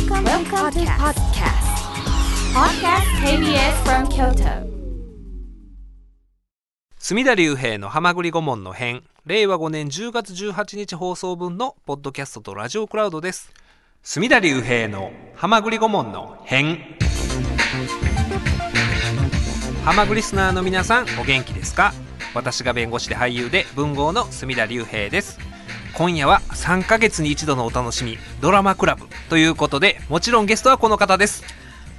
Welcome, Welcome to podcast. Podcast. KBS from Kyoto. 隅田隆平の浜栗顧問の編令和5年10月18日放送分のポッドキャストとラジオクラウドです。隅田隆平の浜栗顧問の編。浜栗リスナーの皆さんお元気ですか？私が弁護士で俳優で文豪の隅田隆平です今夜は3ヶ月に一度のお楽しみドラマクラブということでもちろんゲストはこの方です。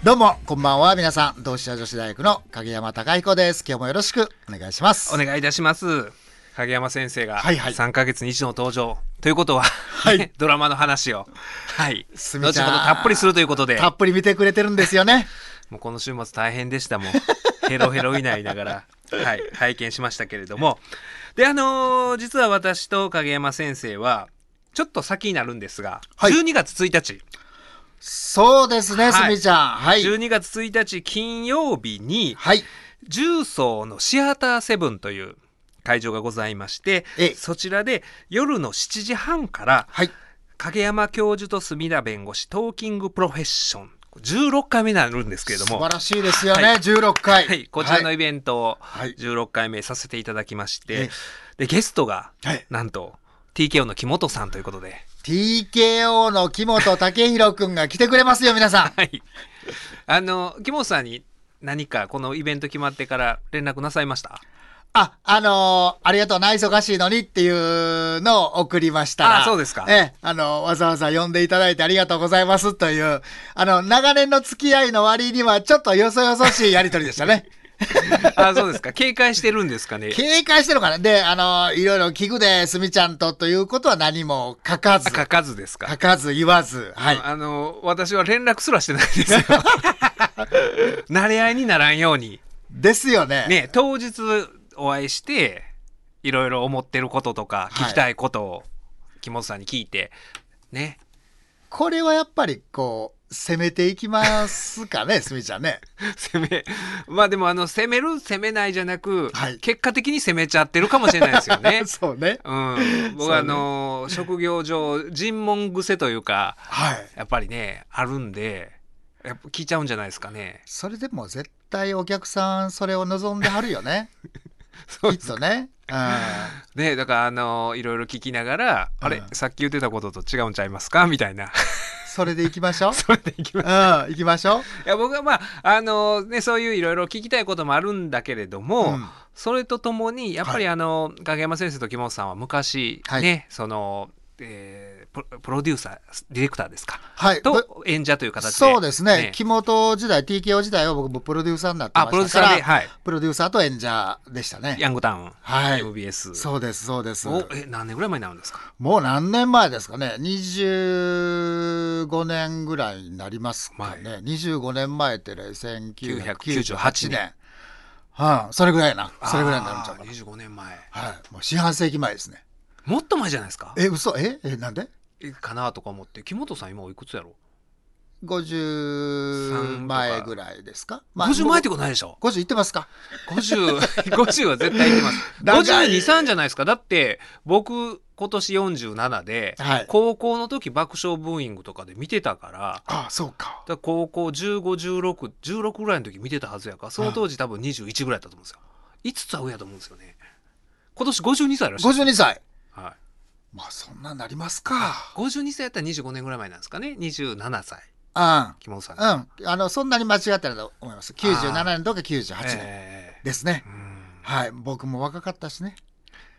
どうも、こんばんは。皆さん、同志社女子大学の影山隆彦です。今日もよろしくお願いします。お願いいたします。影山先生がはいはい。3ヶ月に一度の登場。ということは、い。ね ドラマの話を。はい。後ほどたっぷりするということで。たっぷり見てくれてるんですよね。もうこの週末大変でした。もんヘロヘロになりながら、はい、拝見しましたけれどもであのー実は私と影山先生はちょっと先になるんですが、はい12月1日、そうですね、はいすみちゃん。はい。12月1日金曜日にはい。重曹のシアターセブンという会場がございましてええそちらで夜の7時半からはい。影山教授と墨田弁護士トーキングプロフェッション16回目になるんですけれども。素晴らしいですよね、はい。16回。はい、こちらのはいイベントをはい。16回目させていただきまして、えでゲストがはい。なんと TKO の木本さんということで、TKO の木本武宏くんが来てくれますよ、皆さん。はい、あの木本さんに何かこのイベント決まってから連絡なさいました？あ、あのーありがとうな、忙しいのにっていうのを送りましたら。あそうですか。ええ、あの、わざわざ呼んでいただいてありがとうございますという、あの、長年の付き合いの割にはちょっとよそよそしいやりとりでしたね。あそうですか。警戒してるんですかね。警戒してるのかな。で、あの、いろいろ聞くで、すみちゃんとということは何も書かず、あ書かずですか。書かず言わず、はい。あの私は連絡すらしてないです。よ 慣れ合いにならんように。ですよね。ね当日お会いしていろいろ思ってることとか聞きたいことを木本さんに聞いてねこれはやっぱりこう、攻めていきますかね、すみちゃんね。攻めまあでもあの攻める攻めないじゃなく、はい結果的に攻めちゃってるかもしれないですよね。そうね。うん、僕はあの職業上尋問癖というかはい。やっぱりねあるんでやっぱ聞いちゃうんじゃないですかね。それでも絶対お客さんそれを望んではるよね。そうきっとね。うん。ねだからあのいろいろ聞きながら、あれうんさっき言ってたことと違うんちゃいますか？みたいなそれで行きましょう？それでいきます。うん、行きましょう？いや僕はまああのねそういういろいろ聞きたいこともあるんだけれども、うんそれとともにやっぱりはあの、影山先生と木本さんは昔はいね、その、えープロデューサーディレクターですか？はい。ぶと演者という形でそうですね木本時代、TKO 時代は僕もプロデューサーになってまあプロデューしたから、サーで、はい、プロデューサーと演者でしたね。ヤングタウン、はい MBS そうです、そうです。おえ何年ぐらい前になるんですか？もう何年前ですかね？25年ぐらいになりますかね。25年前ってね、1998年。うん、それぐらいやな。それぐらいになるんちゃうかな。あー25年前はい。もう四半世紀前ですね。もっと前じゃないですか？え、嘘？え？え、なんで？えかなとか思って木本さん今おいくつやろ ?50 前ぐらいですか、50前ってこことないでしょ？と ?50 いってますか？50 50 は絶対いってます。長い。523じゃないですか？だって僕今年47で、はい。高校の時爆笑ブーイングとかで見てたから。ああ、そうか。だから高校151616ぐらいの時見てたはずやからその当時多分21ぐらいだったと思うんですよ。5つは上やと思うんですよね。今年52歳らしいです52歳。はい、まあ、そんななりますか。52歳やったら25年ぐらい前なんですかね27歳うん。木本さんうん。あの、そんなに間違ってないと思います。97年とか98年えですねえ。うんはい。僕も若かったしね。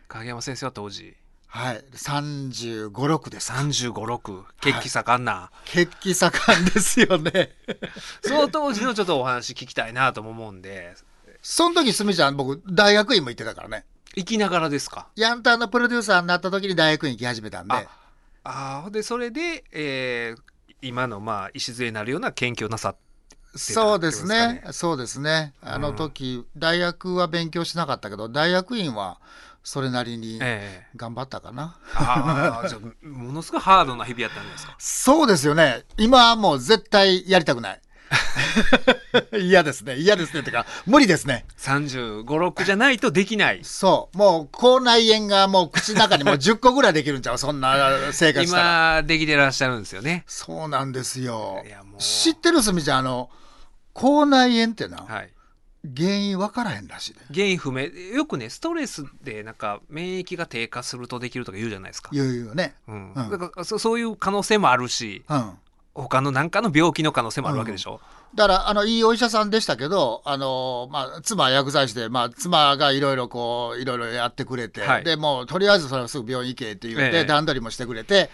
影山先生は当時はい。35、6です。356血気盛んな、血気盛んですよね。その当時のちょっとお話聞きたいなとも思うんでその時、すみちゃん、僕、大学院も行ってたからね。生きながらですか？ヤンタンのプロデューサーになった時に大学院行き始めたんで。ああーでそれで、えー今のまあ礎になるような研究をなさってそうですねそうですね。あの時、大学は勉強しなかったけど、大学院はそれなりにええ頑張ったかな。ああじゃあものすごいハードな日々やったんですか？そうですよね。今はもう絶対やりたくない。嫌ですね。嫌ですね。ってか無理ですね。3 5 6じゃないとできない。そう。もう口内炎がもう口の中にもう 10個ぐらいできるんちゃうそんな生活したら。今できてらっしゃるんですよね。そうなんですよ。いやもう。知ってるすみちゃんあの口内炎ってな、はい。原因分からへんらしいで。原因不明。よくねストレスでなんか免疫が低下するとできるとか言うじゃないですか、言うよね。うん。うん。だからそそういう可能性もあるし。うん他の何かの病気の可能性もあるわけでしょ、だからあのいいお医者さんでしたけどあの、まあ、妻は薬剤師で、まあ、妻がいろいろこういろいろやってくれて、はい。でもうとりあえずそれはすぐ病院行けって言って、ええ。段取りもしてくれて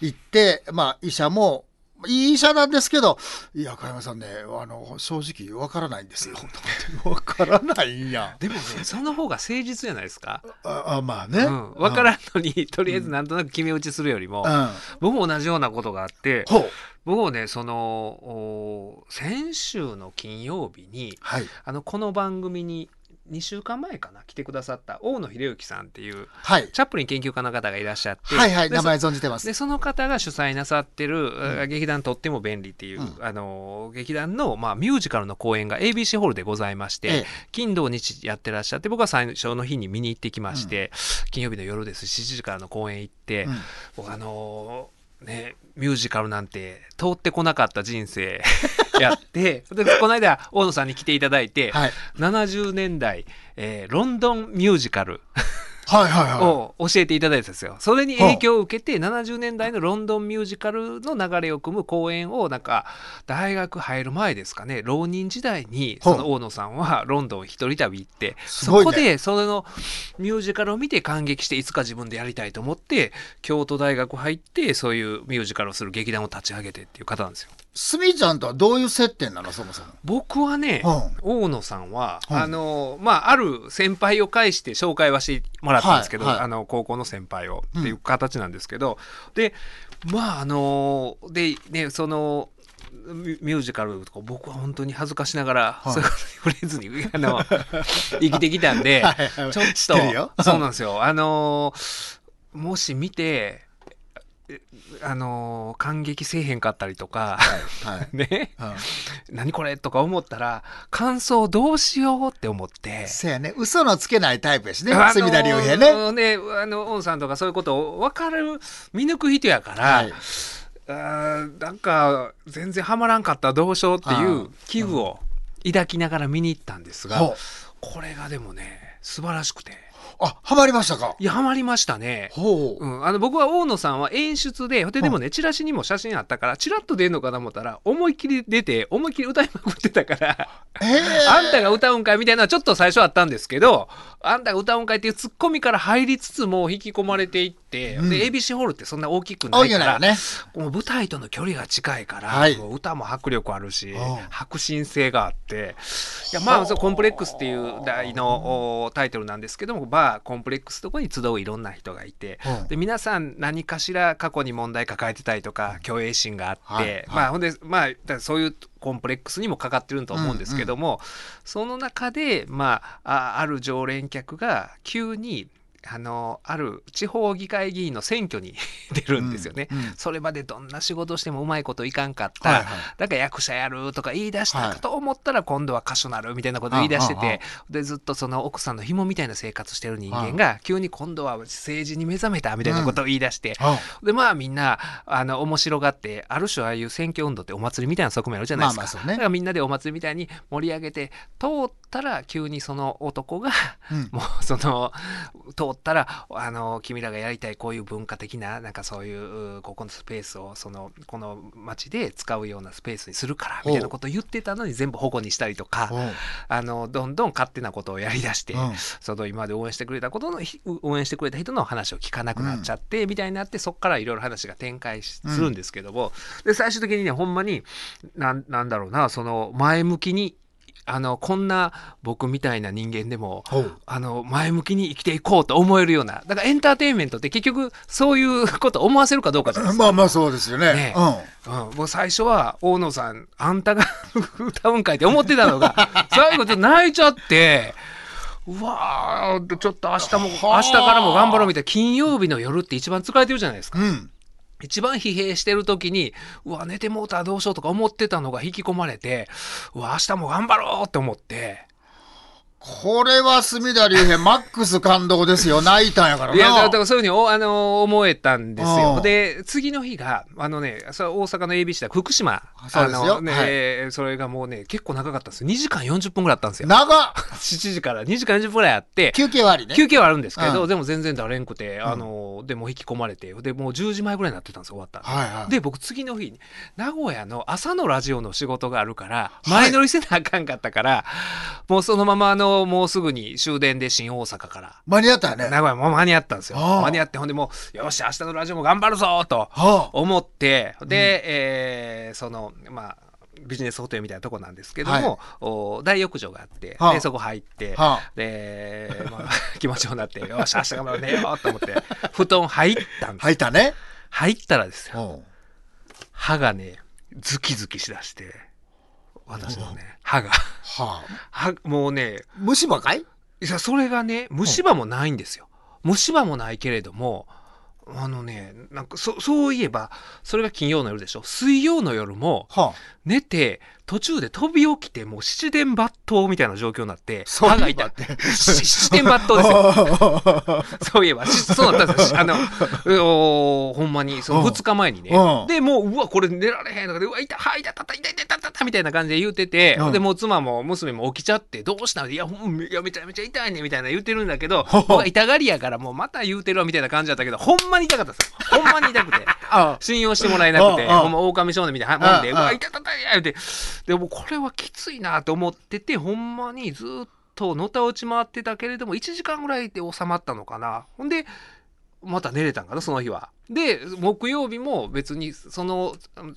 行って、まあ、医者もいい医者なんですけど「いや加山さんねあの正直わからないんですよ」と思って「わからないんや。でもねその方が誠実じゃないですか」ああまあね、うん、分からんのに、とりあえずなんとなく決め打ちするよりも、うん、うん僕も同じようなことがあってほう。僕もねそのお先週の金曜日にはい。あのこの番組に2週間前かな来てくださった大野秀之さんっていうはい。チャップリン研究家の方がいらっしゃってはいはいで名前存じてます。でその方が主催なさってる、ん。劇団とっても便利っていう、うん。あの劇団の、まあ、ミュージカルの公演が ABC ホールでございまして、ええ。金土日やってらっしゃって僕は最初の日に見に行ってきまして、金曜日の夜です7時からの公演行って、うん。僕あのねミュージカルなんて通ってこなかった人生 やってでこの間大野さんに来ていただいて、はい。70年代、えーロンドンミュージカルはいはいはい。を教えていただいたんですよ。それに影響を受けて70年代のロンドンミュージカルの流れを組む公演をなんか大学入る前ですかね。浪人時代にその大野さんはロンドン一人旅行ってそこでそのミュージカルを見て感激していつか自分でやりたいと思って京都大学入ってそういうミュージカルをする劇団を立ち上げてっていう方なんですよ。すみちゃんとはどういう接点なのそもそも？僕はね、うん。大野さんは、うん。あのまあある先輩を介して紹介はしてもらったんですけど、はいはい。あの高校の先輩をうん。っていう形なんですけど、でまああのでねそのミュージカルとか僕は本当に恥ずかしながら、はい。そういうことに触れずにあの 生きてきたんで、はいはいちょっとそうなんですよ。あのもし見てえあの感激せえへんかったりとか、はいはい。ね。うん何これとか思ったら感想どうしようって思って。せやね。嘘のつけないタイプやしね。あの隅田竜平ね。ねあのオンさんとかそういうことを分かる見抜く人やから、はい。あーなんか全然ハマらんかったらどうしようっていう危惧を抱きながら見に行ったんですが、ほう。これがでもね素晴らしくてあハマりましたか？いやハマりましたね。ほう。うん、あの僕は大野さんは演出でででもねチラシにも写真あったからチラッと出るのかな思ったら思いっきり出て思いっきり歌いまくってたからええあんたが歌うんかいみたいなのはちょっと最初あったんですけど、あんたが歌うんかいっていうツッコミから入りつつも引き込まれていって、うん。で、ABC ホールってそんな大きくな多いいから、よね。もう舞台との距離が近いから、はい。歌も迫力あるしうん、迫真性があって、いや、まあ、そう。コンプレックスっていう題のおタイトルなんですけども、バーコンプレックスとこに集ういろんな人がいて、うん。で皆さん何かしら過去に問題抱えてたりとか虚栄心があって、はい。はい。まあほんでまあそういうコンプレックスにもかかってると思うんですけども、その中でまああある常連客が急にあのある地方議会議員の選挙に 出るんですよね、うんうん。それまでどんな仕事してもうまいこといかんかった、はいはい。だから役者やるとか言い出したはい。かと思ったら今度は歌手なるみたいなこと言い出してああああてでずっとその奥さんの紐みたいな生活してる人間が急に今度は政治に目覚めたみたいなことを言い出して、あでまあみんなあの面白がってある種ああいう選挙運動ってお祭りみたいな側面あるじゃないですか,、まあまあね。だからみんなでお祭りみたいに盛り上げて通ったら急にその男がうん。もうその通ったらあの君らがやりたいこういう文化的ななんかそういううここのスペースをそのこの町で使うようなスペースにするからみたいなことを言ってたのに全部保護にしたりとかあのどんどん勝手なことをやりだして、うん。その今まで応援してくれたことのひ応援してくれた人の話を聞かなくなっちゃって、みたいになってそこからいろいろ話が展開するんですけども、で最終的にねほんまになんなんだろうなその前向きにあのこんな僕みたいな人間でもあの前向きに生きていこうと思えるようなだからエンターテインメントって結局そういうこと思わせるかどうかじゃないですか。まあまあそうですよね。ねうん。うん、もう最初は大野さんあんたが 歌うんかいって思ってたのが 最後ちょっと泣いちゃってうわーちょっと明日も明はあ。日からも頑張ろうみたいな金曜日の夜って一番疲れてるじゃないですか。うん一番疲弊してる時に、うわ、寝てもうたらどうしようとか思ってたのが引き込まれて、うわ、明日も頑張ろうって思って、これは隅田隆平、マックス感動ですよ。泣いたんやからな。いや、だだからそういうふうにお、あの思えたんですうよ。んで、次の日が、あのね、それ大阪の ABC だ、福島。そうですよあのね、はいそれがもうね、結構長かったんですよ。2時間40分ぐらいあったんですよ。長っ7時から2時間40分ぐらいあって、休憩はありね。休憩はあるんですけど、うんでも全然だれんくて、あの、でもう引き込まれて、で、もう10時前ぐらいになってたんですよ、終わったら。はいはい。で、僕次の日に、名古屋の朝のラジオの仕事があるから、い前乗りせなあかんかったから、もうそのままあの、もうすぐに終電で新大阪から、間に合ったよね。名古屋もう間に合ったんですよ。間に合って、ほんでもう、よし、明日のラジオも頑張るぞとは思って、で、えーその、まあ、ビジネスホテルみたいなとこなんですけども、お大浴場があって、はあ。でそこ入って、あ、はあ、で、まあ、気持ちよくなって、よし、明日頑張ろうねよと思って、布団入ったんです。入ったね。入ったらですよ、うん。歯がね、ズキズキしだして、私のね、歯が。はあ。歯もうね、虫歯かい？いや、それがね、虫歯もないんですよ。虫歯もないけれども、あのね、なんかそ、そういえば、それが金曜の夜でしょ？水曜の夜も、は寝て、途中で飛び起きて、もう七点抜刀みたいな状況になって、そう歯が痛い。し七点抜刀ですよ。そういえば、し そうだったんですよ。あの、おーほんまに、そのうん2日前にねうん。で、もう、うわ、これ寝られへんとかで、うわ、痛い、歯痛い、痛い、痛い、痛い、痛い、痛い、みたいな感じで言ってて、うんで、もう妻も娘も起きちゃって、どうしたの？いや、めちゃめちゃ痛いね、みたいな言ってるんだけど、痛がりやから、もうまた言うてるわ、みたいな感じだったけど、ほんまに痛かったですよ。ほんまに痛くて。あ信用してもらえなくて、ほんま狼少年みたいなもんで、ううんわ、痛い痛い痛い言うて、でもこれはきついなと思ってて、ほんまにずっとのた落ち回ってたけれども、1時間ぐらいで収まったのかな。ほんで、また寝れたんかな、その日は。で、木曜日も別に、その、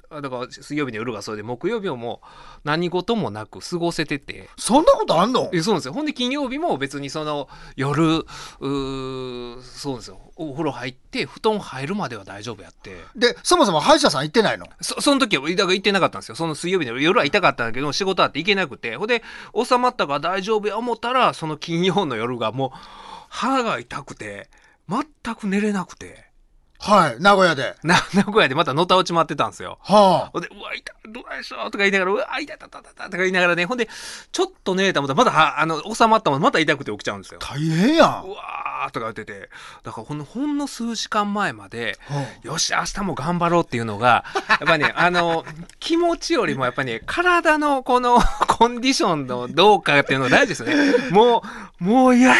あだから水曜日の夜がそれで、木曜日ももう何事もなく過ごせてて、そんなことあんの？えそうなんですよ。ほんで金曜日も別にその夜、うーそうなんですよ。お風呂入って、布団入るまでは大丈夫やって。で、そもそも歯医者さん行ってないの？そその時は、だから行ってなかったんですよ。その水曜日の夜は痛かったんだけど、仕事あって行けなくて。ほんで、収まったから大丈夫や思ったら、その金曜の夜がもう、歯が痛くて、全く寝れなくて。はい、名古屋で。な、名古屋でまたのた落ち回ってたんですよ。はほんで、うわ、痛い、どうでしょうとか言いながら、うわ、痛い、痛い、痛い、痛いとか言いながらね、ほんで、ちょっと寝れたもんまた、はあの、収まったもんまた痛くて起きちゃうんですよあ、。大変やんう。わーとか言ってて、だからほんのほんの数時間前まで、うんよし、明日も頑張ろうっていうのが、やっぱね、あの、気持ちよりもやっぱね、体のこの コンディションのどうかっていうのが大事ですよね。もう、もう嫌や。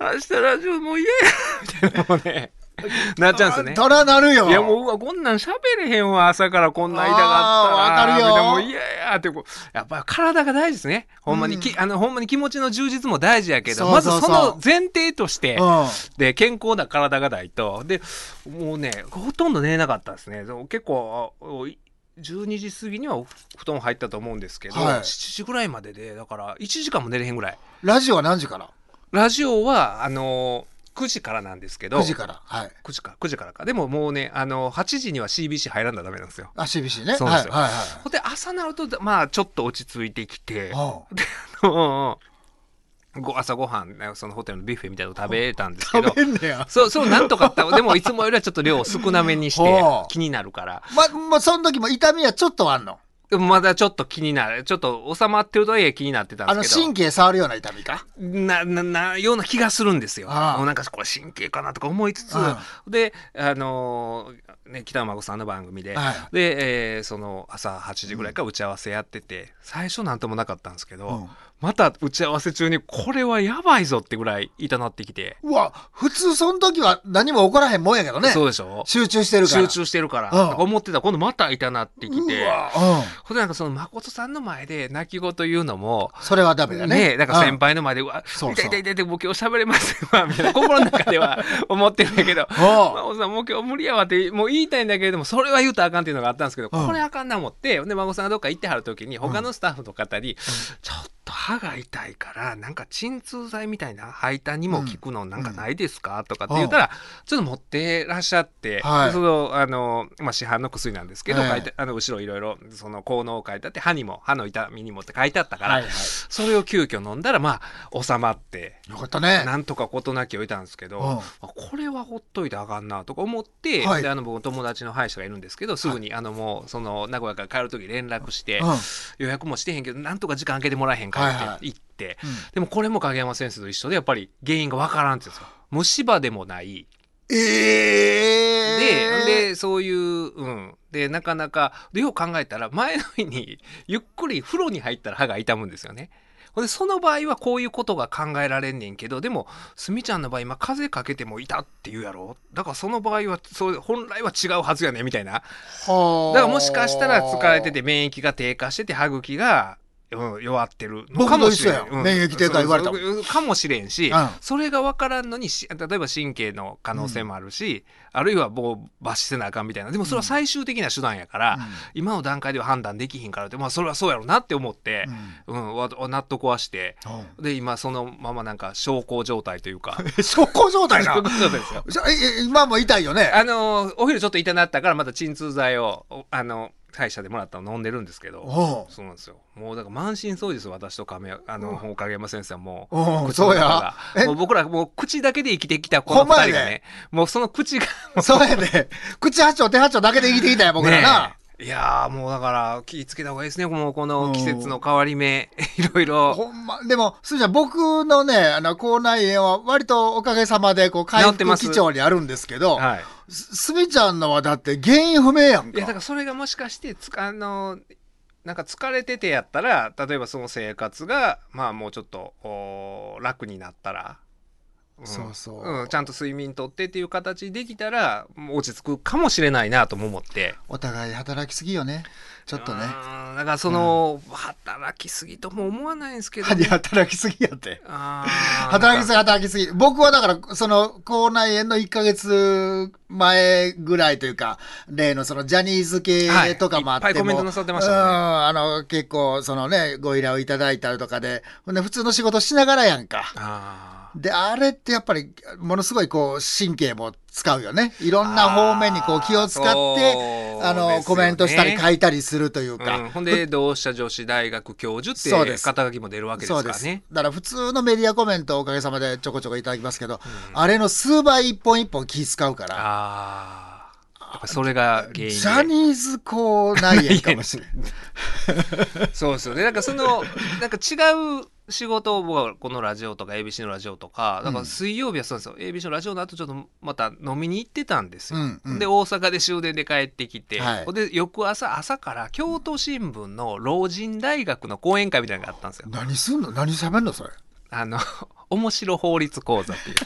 明日ラジオもう嫌や。みたいなもうね、なっちゃうんですよね。たらなるよ。いやもううわこんなん喋れへんわ朝からこんな痛かったら。わかるよ。みたいなもう嫌やってこうやっぱり体が大事ですね。ほんまに、きあのほんまに気持ちの充実も大事やけどそうそうそう。まずその前提として、うん。で健康な体がないと。でもうねほとんど寝れなかったですね。結構あおい12時過ぎには布団入ったと思うんですけど、はい。7時ぐらいまででだから1時間も寝れへんぐらい。ラジオは何時から？ラジオはあの9時からなんですけど ?9 時から。はい。9時か9時からかでももうねあの8時には CBC 入らんだダメなんですよあ、CBC ね。そうですよはいはいはい。で朝なるとまあちょっと落ち着いてきてはうんうんご朝ごはんねそのホテルのビュッフェみたいなの食べたんですあけど食べんねや。そうそうなんとかたでもいつもよりはちょっと量少なめにしてはあ気になるからま、まあ、その時も痛みはちょっとはあんの？まだちょっと気になる。ちょっと収まってるとはいえ気になってたんあの、ですけど。神経触るような痛みか？な、な、な、ような気がするんですよ。ああ。もうなんかこれ神経かなとか思いつつ。あ、で、あのーね、北孫さんの番組で、はいで、えーその朝8時ぐらいから打ち合わせやってて、最初なんともなかったんですけど、うんまた打ち合わせ中にこれはやばいぞってぐらい痛なってきて、うわ、普通その時は何も起こらへんもんやけどね。そうでしょ？集中してるから。集中してるから、うん。思ってた。ら今度また痛なってきて、うわ、うん。ほんでなんかその誠さんの前で泣き言言うのも、それはダメだね。ねなんか先うん輩の前で、うわ、そうそう。痛い痛い痛い痛い、もう今日喋れませんわ、みたいな、心の中では 思ってるんだけど、おう孫さんもう今日無理やわって、もう言いたいんだけれども、それは言うとあかんっていうのがあったんですけど、うん。これあかんな思って、で、孫さんがどっか行ってはる時に、他のスタッフの方に、ちょっと歯が痛いからなんか鎮痛剤みたいな吐いたにも効くのなんかないですか、とかって言ったらちょっと持ってらっしゃって、はい。そのあの、まあ、市販の薬なんですけど、ええ書いてあの後ろいろいろその効能を書いてあって歯にも歯の痛みにもって書いてあったから、はいはい。それを急遽飲んだらまあ収まって。よかったね。なんとか事なきを得たんですけど、うん。あこれはほっといてあかんなとか思って、はい。であの僕友達の歯医者がいるんですけどすぐに、あのもうその名古屋から帰る時連絡して、うん。予約もしてへんけどなんとか時間空けてもらえへんかって。はいはいでもこれも影山先生と一緒でやっぱり原因がわからんって言うんですよ。虫歯でもない。ええで、で、そういう、うん。で、なかなか、で、よう考えたら、前の日に、ゆっくり風呂に入ったら歯が痛むんですよね。ほんで、その場合はこういうことが考えられんねんけど、でも、すみちゃんの場合、今、風邪かけても痛って言うやろ。だからその場合は、そう、本来は違うはずやねみたいな。だはあ。からもしかしたら疲れてて免疫が低下してて歯茎が、うん、弱ってる。のかもしれん。僕と一緒やん。免疫低下言われたかもしれんし、うん。それが分からんのにし例えば神経の可能性もあるし、あるいはもう抜歯せなあかんみたいな。でもそれは最終的な手段やから、うん。今の段階では判断できひんからってまあそれはそうやろうなって思って、うん。わわ納得はしてうん。で今そのままなんか小康状態というか。え 小康状態な。状態ですよ。今も痛いよね。あのお昼ちょっと痛なったからまた鎮痛剤をおあの歯医者でもらったの飲んでるんですけど、そうなんですよ。もうだから満身創痍ですよ私と亀あのう。ん影山先生はもおうそうや。え？もう僕らもう口だけで生きてきたこのほんまやで。二人がねもうその口がそうやね口八丁手八丁だけで生きてきたんや僕らな、いやーもうだから気ぃつけた方がいいですねもうこの季節の変わり目。いろいろほんま、でも、すーちゃん、僕のね、あの、口内炎は割とおかげさまで、こう、回復治ってます。基調にあるんですけど、はいすみちゃんのはだって原因不明やんかいやだか。らそれがもしかしてつかあのなんか疲れててやったら例えばその生活がまあもうちょっとお楽になったら、んそうそうんちゃんと睡眠とってっていう形できたら落ち着くかもしれないなとも思ってお互い働きすぎよね。ちょっとね。うんだからその、働きすぎとも思わないんですけど、何働きすぎやって。働きすぎ、働きすぎ。僕はだから、その、口内炎の1ヶ月前ぐらいというか、例のそのジャニーズ系とかもあっても、はいコメントなさってましたねうん、あの、結構、そのね、ご依頼をいただいたりとかで、ほんで、普通の仕事しながらやんか。あで、あれってやっぱり、ものすごいこう、神経も使うよね。いろんな方面にこう気を使って、あの、ねコメントしたり書いたりするというーか。うんほんで同志社女子大学教授ってそう肩書きも出るわけでそうです。すからね。だから普通のメディアコメントおかげさまでちょこちょこいただきますけど、あれの数倍一本一本気使うから、ああ。やっぱそれが原因で。ジャニーズ校内炎かもしれない。そうですよね。なんかその、なんか違う仕事を僕はこのラジオとか ABC のラジオとか、だから水曜日はそうなんですよ。ABC のラジオの後ちょっとまた飲みに行ってたんですよ。うんうんで、大阪で終電で帰ってきて、はいで、翌朝、朝から京都新聞の老人大学の講演会みたいなのがあったんですよ。何すんの？何喋んのそれ？あの、面白法律講座っていう。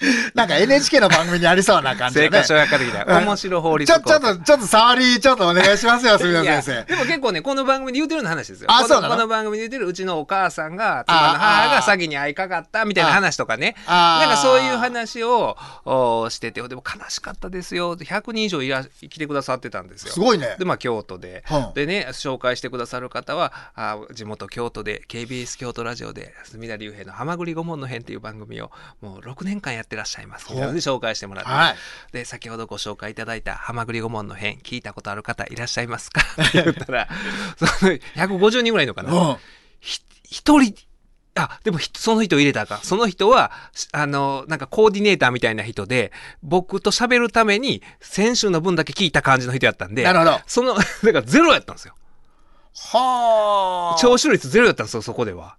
なんか NHK の番組にありそうな感じでね。生活小百科的なうん面白法律ちょ。ちょっと、ちょっと触り、ちょっとお願いしますよ、すみません先いやでも結構ね、この番組で言うてるような話ですよ。あそうなの？この番組で言うてるうちのお母さんが、妻の母が詐欺に遭いかかったみたいな話とかね。なんかそういう話をおしてて、でも悲しかったですよ。100人以上いら来てくださってたんですよ。すごいねで、まあ京都で。うんでね、紹介してくださる方は、あ地元京都で、KBS 京都ラジオで、隅田隆平のハマグリ顧問の編っていう番組をもう6年間やってらっしゃいます。みたいなので紹介してもらって。はい。で、先ほどご紹介いただいたハマグリ顧問の編、聞いたことある方いらっしゃいますか？って言ったら、その150人ぐらいのかな、一人、あ、でもひその人入れたかん。その人は、しあの、なんかコーディネーターみたいな人で、僕と喋るために、先週の分だけ聞いた感じの人やったんで、なるほどその、だからゼロやったんですよ。はあ。聴取率ゼロやったんですよ、そこでは。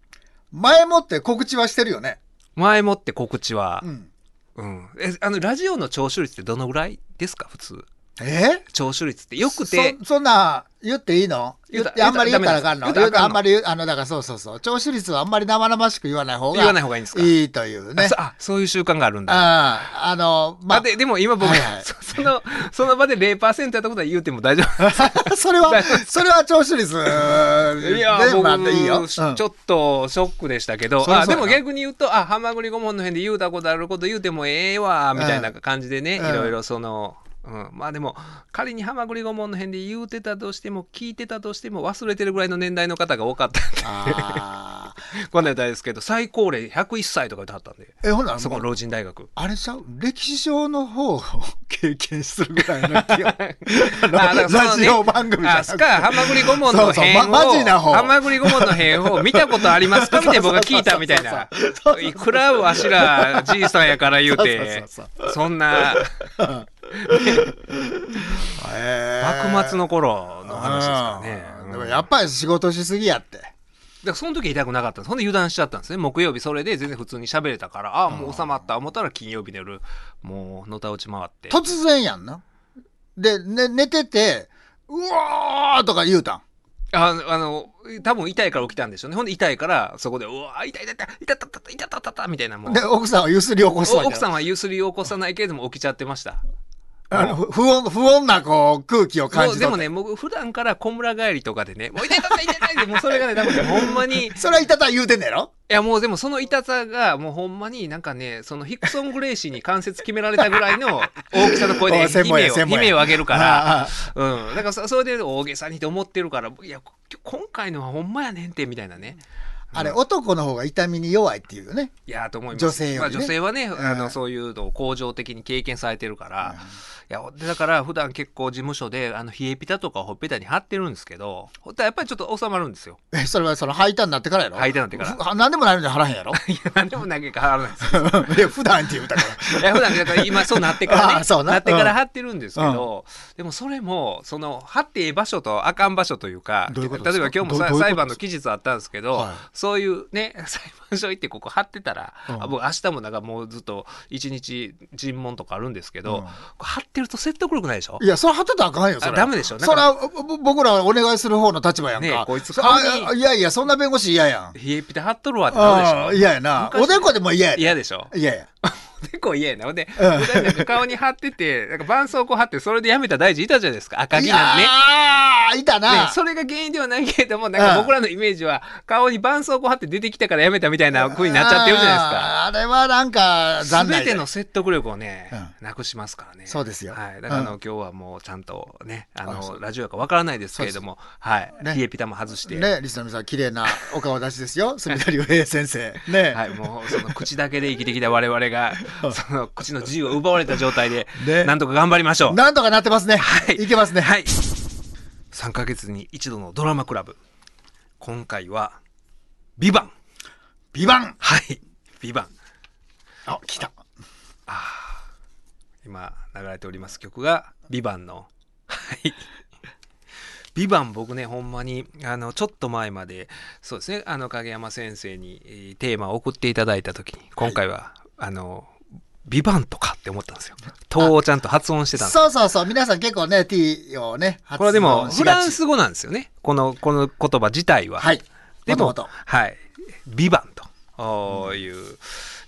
前もって告知はしてるよね。前もって告知はう、ん。うん。え、あの、ラジオの聴取率ってどのぐらいですか、普通。え？聴取率って。よくて、そそんな言っていいの？言ってあんまり言ったらあかんの？言あかんまりあの。だからそうそうそう。聴取率はあんまり生々しく言わない方が。言わない方がいいんですか？いいというねあそういう習慣があるんだ。あああのまあ、で、でも今僕、はいはい。そその、その場で0%やったことは言うても大丈夫。それは それは聴取率いや、で僕、まあいいよ、うん。ちょっとショックでしたけど、あでも逆に言うと、あ、ハマグリ顧問の辺で言うたことあること言うてもええわ、みたいな感じでね、うん。いろいろその、うん、まあでも仮にハマグリ顧問の辺で言うてたとしても聞いてたとしても忘れてるぐらいの年代の方が多かったんで。あ こんなんやですけど最高齢101歳とか歌ったんで。え、ほんならそこもう老人大学。あれちゃう？歴史上の方を経験するぐらいの気が あラジオ番組じゃなくて。あすか、ハマグリ顧問のそうそう編を、まマジな方。ハマグリ顧問の編を見たことありますかみたいな僕が聞いたみたいな。いくらわしらじいさんやから言うてそんな 幕末の頃の話ですからね、でもやっぱり仕事しすぎやってだその時痛くなかったんで。ほんで油断しちゃったんですね。木曜日それで全然普通に喋れたから、ああ、もう収まった思ったら金曜日の夜、もうのたうち回って。突然やんな。で、寝てて、うわーとか言うたん。ああの、多分痛いから起きたんでしょうね。ほんで痛いから、そこで、うわ痛い痛い痛い、痛い痛い、痛い痛い痛い、みたいな。で、奥さんはゆすり起こす奥さんはゆすり起こさないけれども起きちゃってました。あの不穏、不穏なこう空気を感じ取ってもうでもね、僕普段から小村帰りとかでね、もう痛い痛い痛い痛いって、もうそれがね、多分ね、ほんまに、それはいたた言うてんねやろいやもうでもその痛さが、もうほんまになんかね、そのヒクソン・グレイシーに関節決められたぐらいの大きさの声でおい専門や悲鳴を、専門や悲鳴を上げるから、うん。だからそそれで大げさにって思ってるから、いや、今回のはほんまやねんって、みたいなね。あれ、男の方が痛みに弱いっていうね。いやと思います女性よりねまあ、女性はね、あのそういうのを恒常的に経験されてるから、やでだから普段結構事務所であの冷えピタとかほっぺたに貼ってるんですけどほんとやっぱりちょっと収まるんですよ。え、それはその吐いたになってからやろ？吐いたになってから。ら。なんでもないのに貼らへんやろ？いや何でも投げか貼らないです。いや、普段って言うたから。いや普段だから今そうなってからね。あそうな。なってから貼ってるんですけど、でもそれもその貼っていい場所とあかん場所というか例えば今日もさ裁判の期日あったんですけど、はい。そういうね裁判所行ってここ貼ってたら、うん。あ僕明日もなんかもうずっと一日尋問とかあるんですけど、うん。これ貼ってると説得力ないでしょ？いや、それ貼ってたらあかんよ、それ。あダメでしょ？そかれはぼ僕らはお願いする方の立場やんか。ねえこいついやいや、そんな弁護士嫌やん。冷えピタ貼っとるわってなるでしょ嫌やな。昔おでこでも嫌やで。嫌でしょ？嫌や。結構嫌やなほんで、うん顔に貼っててなんか絆創膏貼ってそれでやめた大臣いたじゃないですか赤木なんねああ、いたな。ね、それが原因ではないけれども、なんか僕らのイメージは、顔に絆創膏貼って出てきたからやめたみたいな風になっちゃってるじゃないですか。あれはなんか、残念。すべての説得力をね、うなくしますからね。そうですよはい。だからあの、うん今日はもうちゃんとね、あの、ラジオやかわからないですけれども、はい。ね冷えピタも外して、ね、リスナーさん、綺麗なお顔出しですよ。住田隆平先生。ね。はい。もうその口だけで生きてきた我々が、その口の自由を奪われた状態で、ねなんとか頑張りましょう。なんとかなってますね。はいいけますね。はい。3ヶ月に一度のドラマクラブ。今回は、ビバン。ビバンはい。ビバン。あ、来た。今流れております曲が「ビバンのはい「ビバン僕ねほんまにあのちょっと前までそうですねあの影山先生にえーテーマを送っていただいた時に今回は、あの「ビバンとかって思ったんですよ「と」をちゃんと発音してたんです。そうそうそう。皆さん結構ね、t をね、発これはでもフランス語なんですよね。このこの言葉自体は、はい。でもはい「ビバンと。いう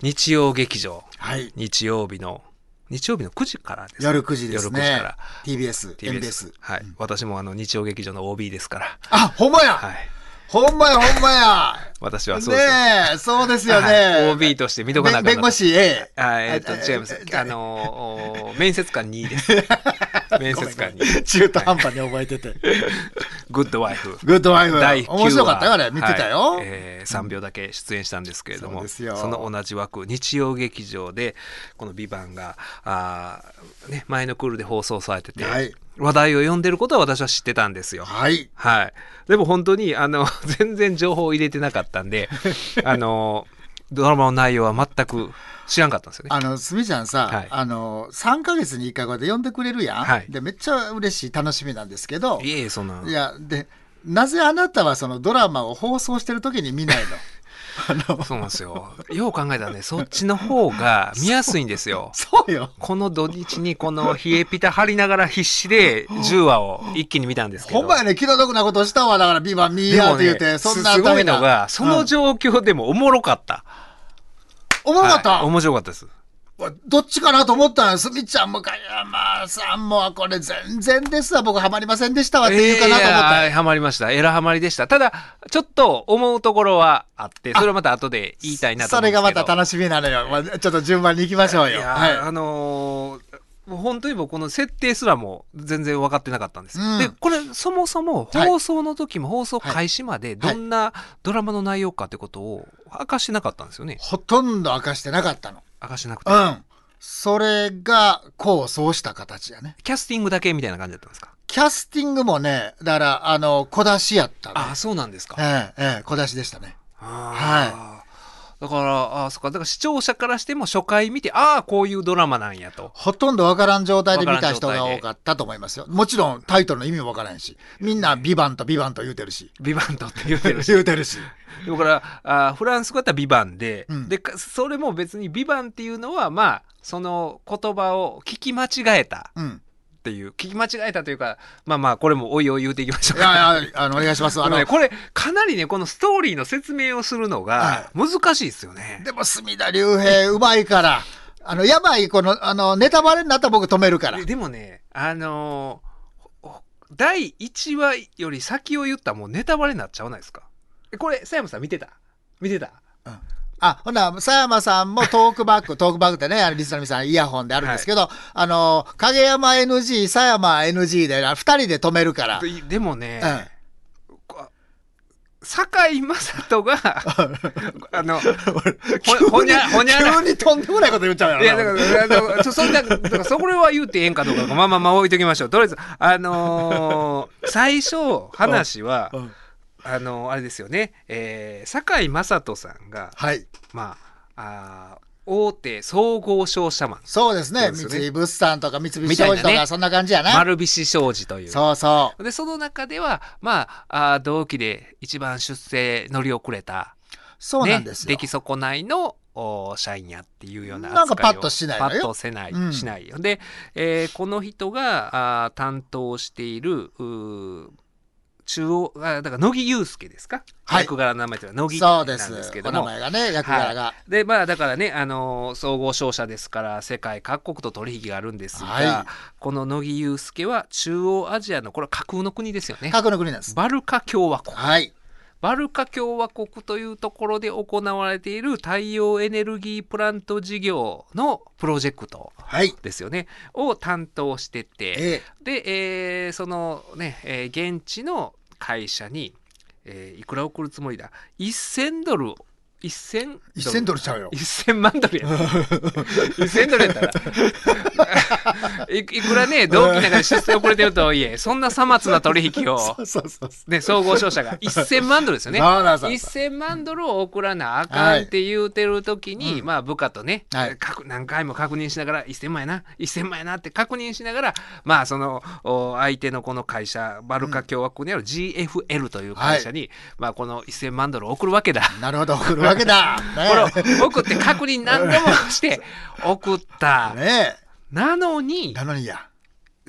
日曜劇場。はい。日曜日の日曜日の9時からです夜9時です夜9時ねから。TBS、TBS。はい、私もあの日曜劇場の OB ですから、あ、ほんまや、はい、ほんまやほんまや私はそうですよ。ねえ、そうですよはいね。OB として見とかなあかんな弁弁護士 A。はい、えっと、違います。あのー、面接官2です。面接官2。中途半端に覚えてて。グッドワイフ。グッドワイフ。第9話面白かったよ、あれ。見てたよ。はいえー、3秒だけ出演したんですけれども、そうですよその同じ枠、日曜劇場で、この「ビバンがあー、ね、前のクールで放送されてて、はい話題を呼んでることは私は知ってたんですよ。はい。はい。でも本当に、あの、全然情報を入れてなかったんで、あの、ドラマの内容は全く知らんかったんですよね。あの、すみちゃんさ、はいあの、3ヶ月に1回こうやって呼んでくれるやん。はいで、めっちゃ嬉しい、楽しみなんですけど、いえいえ、そんな。いや、で、なぜあなたはそのドラマを放送してる時に見ないの、そうなんですよ。よう考えたらね、そっちの方が見やすいんですよ。そうよ。この土日にこの冷えピタ張りながら必死で 10話を一気に見たんですけど。ほんまやね、気の毒なことしたわ。だから、ビバン見やって言って、そんなすごいのが、その状況でもおもろかった。おもろかった、はい面白かったです。どっちかなと思ったんす。みちゃんもかやまさんもこれ全然ですわ。僕ハマりませんでしたわって言うかなと思った。えーハマりました。エラハマりでした。ただ、ちょっと思うところはあって、それはまた後で言いたいなとそれ。がまた楽しみなのよ、まあ、ちょっと順番に行きましょうよ。はい。あのーもう本当に僕この設定すらも全然分かってなかったんです。よ、うん。でこれそもそもはい放送の時も放送開始までどんなドラマの内容かってことを明かしてなかったんですよね。ほとんど明かしてなかったの。明かしてなくて、うん。それが、こう、そうした形やね。キャスティングだけみたいな感じだったんですか？キャスティングもね、だから、あの、小出しやったね。ああそうなんですか、ええ、ええ、小出しでしたね。はだからあそっか。だから視聴者からしても初回見てああこういうドラマなんやと。ほとんどわからん状態で見た人が多かったと思いますよ。もちろんタイトルの意味もわからんし、みんなビバンとビバンと言うてるし。ビバントって言ってるし。言うてるし。だからあフランス語だったらビバンで、うん。でかそれも別にビバンっていうのはまあその言葉を聞き間違えた。うん。っていう聞き間違えたというかまあまあこれもおいおい言うていきましょう。いやいや、あの、お願いします。あの、ね、これかなりねこのストーリーの説明をするのが難しいですよね、でも、隅田竜平、うまいから。あの、やばい、この、あの、ネタバレになったら僕止めるから。で。でもねあの第1話より先を言ったらもうネタバレになっちゃわないですか？えこれ佐山さん見てた？見てた？あ、ほんなら、佐山さんもトークバック、トークバックってね、あのリスナーの皆さんイヤホンであるんですけど、あの、影山 NG、佐山 NG で、あ二人で止めるから。ででもね、うん。こ堺雅人が あのほほにゃほにゃら。急にとんでもないこと言っちゃういややろだからそそんなだからそこは言うてええんかどうかまあまあまあ置いときましょう。とりあえずあのー最初話は、うんあのーあれですよね、えー、堺雅人さんがはい。まああー大手総合商社マンそうですね。そうですよね三井物産とか三菱商事とか、そんな感じやな。丸菱商事というそうそう。でその中ではまああー同期で一番出世乗り遅れたそうなんですよ。出来損ないのお社員やっていうようななんかパッとしないパッとせない、うんしないよで、えーこの人があー担当している中央あだから乃木祐介ですか、はい役柄の名前というのは乃木なんで。ですすけどもお名前がね、役柄が。でまあだからね、あのー総合商社ですから世界各国と取引があるんですが、はいこの乃木祐介は中央アジアのこれは架空の国ですよね核の国なんです。バルカ共和国はい。バルカ共和国というところで行われている太陽エネルギープラント事業のプロジェクトはい。ですよねを担当しててええ。で、えーそのね、えー現地の会社に、えーいくら送るつもりだ？1000ドル1000 1000ドルちゃうよ。1000万ドルや。1000ドルやったら。いいくらね同期の中で出世遅れてるとはいえそんなさまつな取引を。ね、総合商社が。1000万ドルですよね。そうなんそう1000万ドルを送らなあかんって言うてる時に、うん。まあ部下とね、はい。確何回も確認しながら1000万やな1000万やなって確認しながらまあそのお相手のこの会社バルカ共和国にある GFL という会社に、まあこの1000万ドルを送るわけだ。なるほど、送るわけだ。これを送って確認何度もして 送った。ねねなのえ。になのにや。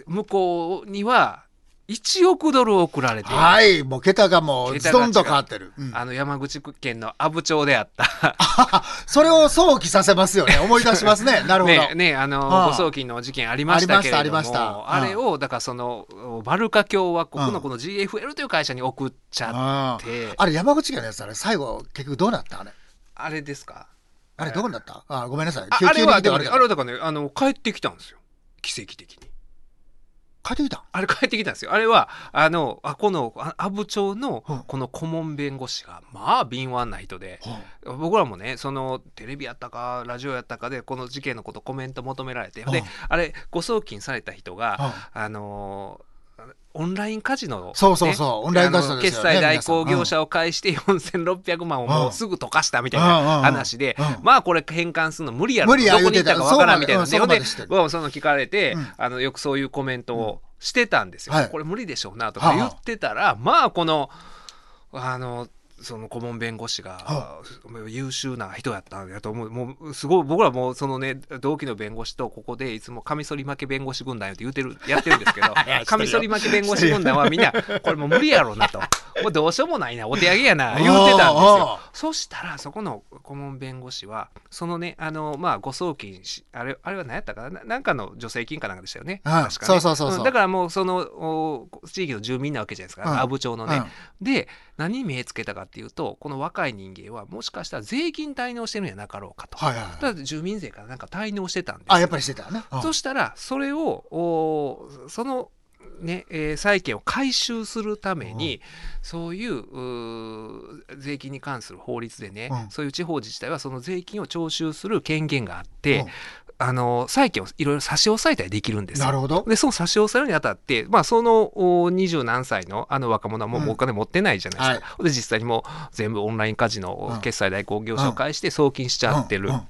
向こうには1億ドル送られてはい。もう桁がもう、ズドンと変わってる。うん。あの山口県の阿武町であった。それを想起させますよね。思い出しますね。なるほど。ねねあのはあ誤送金の事件ありましたけれどもありましたありました。あれをだからそのバルカ共和国うん。のこの GFL という会社に送っちゃあって、あれ、山口県のやつあれ、最後、結局どうなったあれ？あれですか？あれ、どうなった？あ、ごめんなさい。ああれはあれはだからねあの帰ってきたんですよ。奇跡的に帰ってきたあれ帰ってきたんですよ。あれはあのあこのあ阿武町のうん。この顧問弁護士がまあ敏腕な人で僕らもねそのテレビやったかラジオやったかでこの事件のことコメント求められてでうん。あれ誤送金された人がうん。あのーオンラインカジノの、そうそうそうオンラインカジノね決済代行業者を介して4600万をもうすぐ溶かしたみたいうんうんうん。な話で、うん。まあこれ返還するの無理やろ無理やどこに行ったかわからんみたいな言うてたそうまででうんその聞かれて、うん。あのよくそういうコメントをしてたんですよ、はい。これ無理でしょうなとか言ってたら、まあこのあのその顧問弁護士がは優秀な人やったんやと思う。もうすごい僕らもうそのね同期の弁護士とここでいつもカミソリ負け弁護士軍団よって言うてるやってるんですけど カミソリ負け弁護士軍団はみんなこれもう無理やろうなともうどうしようもないなお手上げやな言うてたんですよ。あそしたらそこの顧問弁護士はそのねあのまあ誤送金しあれあれは何やったかなななんかの助成金かなんかでしたよね。うん確かね。そうそうそうそう。んだからもうそのお地域の住民なわけじゃないですか、うん阿武町のね、うんで何に目つけたかっていうとこの若い人間はもしかしたら税金滞納してるんやなかろうかと、はいはいだから住民税からなんか滞納してたんですあやっぱりしてたね、うん。そしたらそれをおそのねえー債権を回収するために、そういう税金に関する法律でね、うん。そういう地方自治体はその税金を徴収する権限があって、うん。あの債権をいろいろ差し押さえたりできるんですよ。なるほど。でその差し押さえるにあたって、まあ、そのお二十何歳のあの若者はもううん。お金持ってないじゃないですか、で実際にもう全部オンラインカジノうん。決済代行業者を介して送金しちゃってる。うん。うん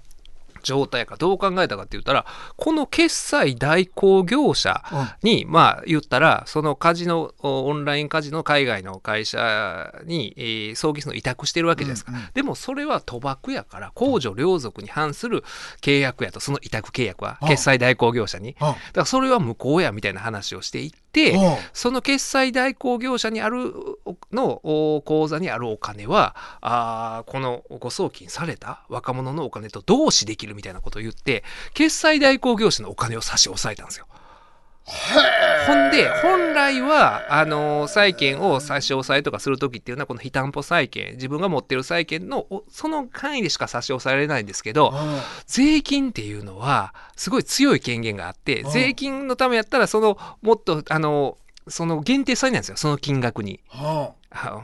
状態やからどう考えたかって言ったらこの決済代行業者に、まあ言ったらそのカジノおオンラインカジノ海外の会社に、えー送金するのを委託してるわけじゃないですか、うんうんでもそれは賭博やから公序良俗に反する契約やとその委託契約はうん。決済代行業者に。うん。だからそれは無効やみたいな話をしていって、うんその決済代行業者にあるのお口座にあるお金はあーこの誤送金された若者のお金と同視できるみたいなことを言って決済代行業者のお金を差し押さえたんですよ。ほんで本来はあの債権を差し押さえとかする時っていうのはこの非担保債権自分が持ってる債権のおその範囲でしか差し押さえられないんですけど、うん。税金っていうのはすごい強い権限があってうん。税金のためやったらそのもっとあのその限定されないんですよ。その金額に。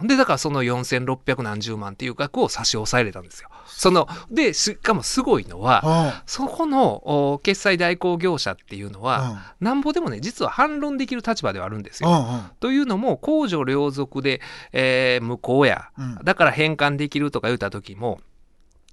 でだからその4600何十万っていう額を差し押さえれたんですよ。そのでしかもすごいのはうん。そこのお決済代行業者っていうのは、なんぼでもね実は反論できる立場ではあるんですよ。うんうん。というのも公序良俗で、えー無効や。うん。だから返還できるとか言った時も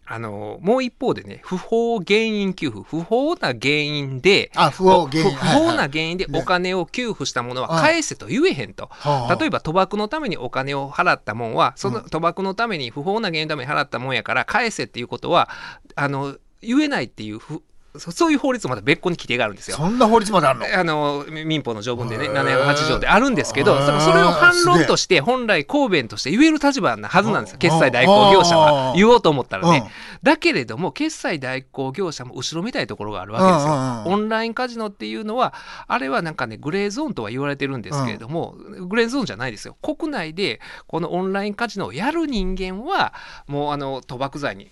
あのもう一方でね不法原因給付不法な原因であ不法原因不不法なはい原因でね。お金を給付したものはうん返せと言えへんと。はい例えば賭博のためにお金を払ったもんはその賭博のために不法な原因のために払ったもんやから返せっていうことはあの言えないっていうふそそういう法律もまた別個に規定があるんですよ。そんな法律まであるの？あの民法の条文でねへー。708条であるんですけどそれを反論として本来公弁として言える立場なはずなんですよ。決済代行業者は。言おうと思ったらね。だけれども決済代行業者も後ろめたいところがあるわけですよ。オンラインカジノっていうのはあれはなんかねグレーゾーンとは言われてるんですけれども、グレーゾーンじゃないですよ。国内でこのオンラインカジノをやる人間はもうあの賭博罪に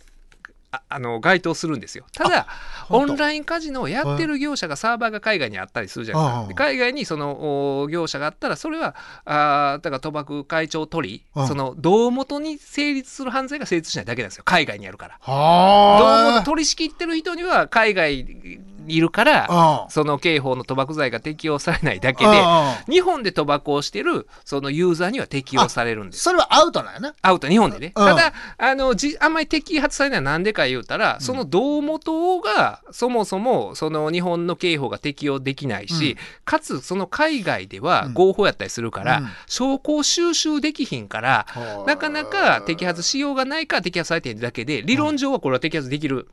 ああの該当するんですよ。ただオンラインカジノをやってる業者がサーバーが海外にあったりするじゃないですうんかで海外にそのお業者があったらそれはあーだから賭博会長取りうんその胴元に成立する犯罪が成立しないだけなんですよ。海外にあるから。胴は元取り仕切ってる人には海外にいるからあその刑法の賭博罪が適用されないだけで日本で賭博をしてるそのユーザーには適用されるんです。それはアウトなんやな。アウト日本でね、うん。ただあのじあんまり摘発されないのはなんでか言うたら、その胴元がそもそもその日本の刑法が適用できないし、うん。かつその海外ではうん。合法やったりするから、うん。証拠を収集できひんから、はあ。なかなか摘発しようがないから摘発されてるだけで理論上はこれは摘発できる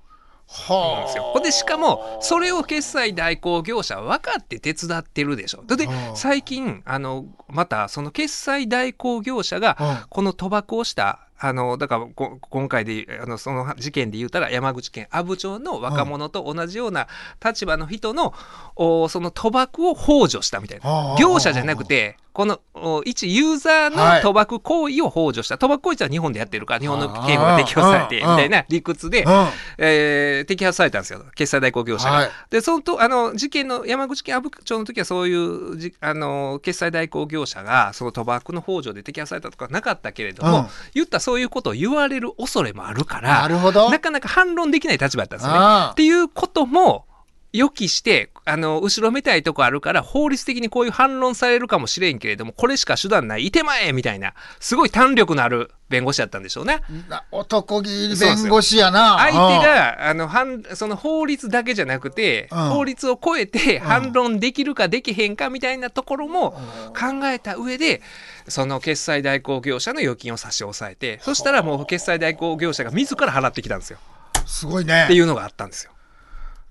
んですよ。ほんでしかもそれを決済代行業者は分かって手伝ってるでしょ。でうん最近あのまたその決済代行業者がうんこの賭博をしたあのだからこ今回であのその事件で言ったら山口県阿武町の若者と同じような立場の人の、おその賭博を幇助したみたいな。はあ。業者じゃなくてこのお一ユーザーのはい賭博行為を幇助した賭博行為は日本でやってるから日本の刑法が適用されてみたいな理屈で、うん。えー摘発されたんですよ決済代行業者が。はい。でそのとあの事件の山口県阿武町の時はそういうじあの決済代行業者がその賭博の幇助で摘発されたとかなかったけれども、うん言ったらそういうことを言われる恐れもあるからなるほどなかなか反論できない立場だったんですね。っていうことも予期してあの後ろめたいとこあるから法律的にこういう反論されるかもしれんけれどもこれしか手段ない。いてまえみたいなすごい胆力のある弁護士だったんでしょうね。な男気弁護士やな。相手があの反その法律だけじゃなくて、うん。法律を超えて反論できるかできへんかみたいなところも考えた上でその決済代行業者の預金を差し押さえてそしたらもう決済代行業者が自ら払ってきたんですよ。うんすごいね。っていうのがあったんですよ。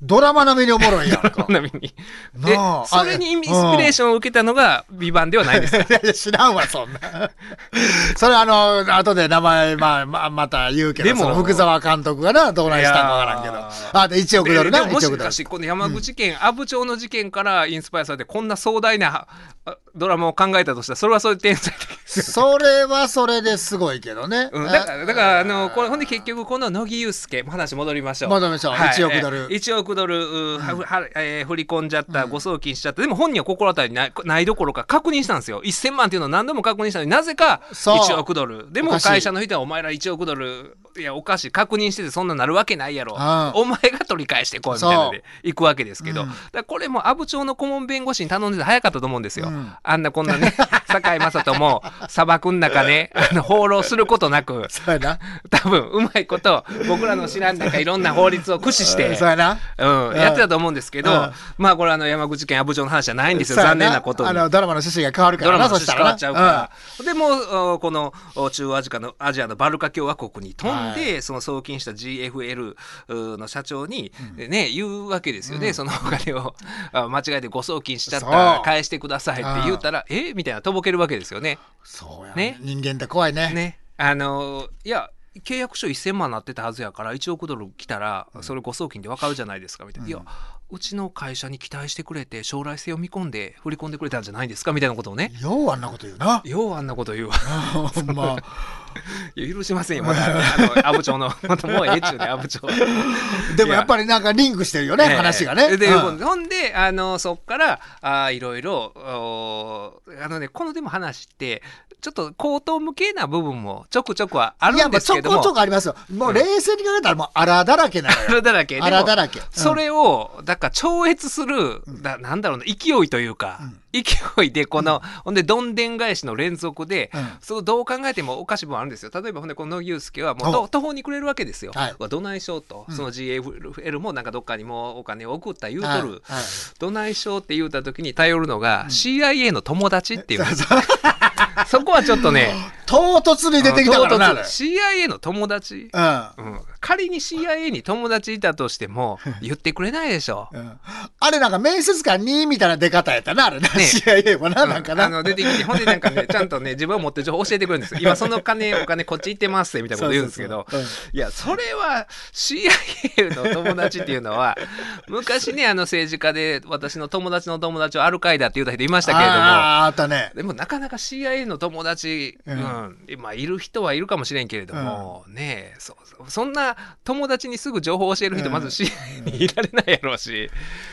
ドラマ並みにおもろいやんか。なみに。でなあ、それにインスピレーションを受けたのが、ビバンではないですか。いや知らんわ、そんな。それあの、後で名前、まあ、ままた言うけど、でも福沢監督がな、どうなんしたんかわからんけど。あ、で、1億ドルな、ででもも1億ドルしか。してこの山口県阿武町の事件からインスパイアされてこんな壮大なあドラマを考えたとしたらそれはそれで天才的それはそれですごいけどね。うん、だからだからあのこれほんで結局この乃木憂介話戻りましょう戻りましょう1億ドルえー1億ドル、うははえー振り込んじゃった、誤送金しちゃった。でも本人は心当たりないないどころか確認したんですよ。1000万っていうのを何度も確認したのになぜかそう。1億ドル。でも会社の人はお前ら1億ドルいやおかしい。確認しててそんななるわけないやろ。うん。お前が取り返してこいみたいなので行くわけですけど、うん。だこれも阿武町の顧問弁護士に頼んでて早かったと思うんですよ、うん。あんなこんなね 堺雅人も砂漠の中ねあの放浪することなくそうやな。多分うまいこと僕らの知らんなんかいろんな法律を駆使してそうん、やってたと思うんですけど、うん。まあこれあの山口県阿武町の話じゃないんですよ。残念なことに。あ。の、ドラマの趣旨が変わるかドラマの趣旨変わ。っちゃうから、でもおこのお中央アジアのアジアのバルカ共和国に飛んで、その送金した GFL うの社長に、ね言うわけですよね、そのお金をあ間違えて誤送金しちゃった返してくださいって言ったらえ？みたいなとぼけるわけですよね。そうやね。ね。人間って怖いね。ね。あのいや契約書1000万なってたはずやから1億ドル来たらそれ誤送金で分かるじゃないですかみたいな、いやうちの会社に期待してくれて将来性を見込んで振り込んでくれたんじゃないですかみたいなことをね。ようあんなこと言うな。ようあんなこと言うわ。ほんま。いや許しませんよまだ。あの阿武町の。またもうええっちゅうね阿武町。でもやっぱりなんかリンクしてるよね、ええ話がね。で、うん。ほんであのそっからあいろいろおあのねこのでも話ってちょっと口頭無形な部分もちょくちょくはあるいや、まあんですけどもちょこちょこありますよ。もう冷静に考えたらもう荒だらけなのあよ。らだらけ。でもあらだらけうんそれを、だから超越する、だなんだろうな、勢いというか、勢いでこの、ほんで、どんでん返しの連続で、うん。そのどう考えてもおかしい部分あるんですよ。例えば、ほんで、この野牛介はもう途方に暮れるわけですよ。はい。どないしようと、その GFL もなんかどっかにもうお金を送った言うとる。はい。はい。どないしようって言うた時に頼るのが、CIA の友達っていう。そこはちょっとね、唐突に出てきたからな、CIA の友達。うん。うん、仮に CIA に友達いたとしても 言ってくれないでしょ。うん。あれなんか面接官にみたいな出方やったな、あれな。ね CIA はな、なんかな。あの出てきてほんでなんかね ちゃんとね自分を持ってる情報教えてくれるんですよ。今その金 お金こっち行ってますってみたいなこと言うんですけど。いやそれは CIA の友達っていうのは昔ねあの政治家で私の友達の友達をアルカイダって言うた人いましたけれども。あーあったね。でもなかなか CIA の友達、ううんんまあ、いる人はいるかもしれんけれども、ねえそそんな友達にすぐ情報を教える人、うんまず CIA にいられないやろうし。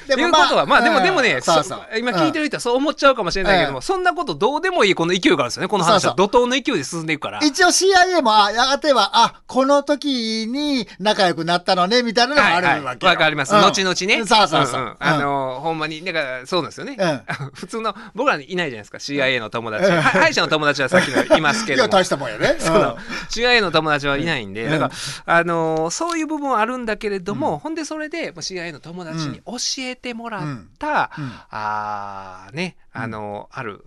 でっていうことはまあでもうんでもね、そうそうそ今聞いてる人はそう思っちゃうかもしれないけども、うんそんなことどうでもいいこの勢いがあるんですよねこの話は怒涛の勢いで進んでいくから。一応 CIA も、あ、やがては、あ、この時に仲良くなったのね、みたいなのがあるはいはい、わけよ。わかります、うん後々ねそうそうそう。んんあのほんまにだからそうなんですよね、う普通の僕らにいないじゃないですか CIA の友達、は歯医者の友達はさっきのいますけいや、大したもんやね。その CIA の友達はいないんで、から、あのーそういう部分はあるんだけれども、ほんでそれでもう CIA の友達に教えてもらった、うん。うん。あーねあのーある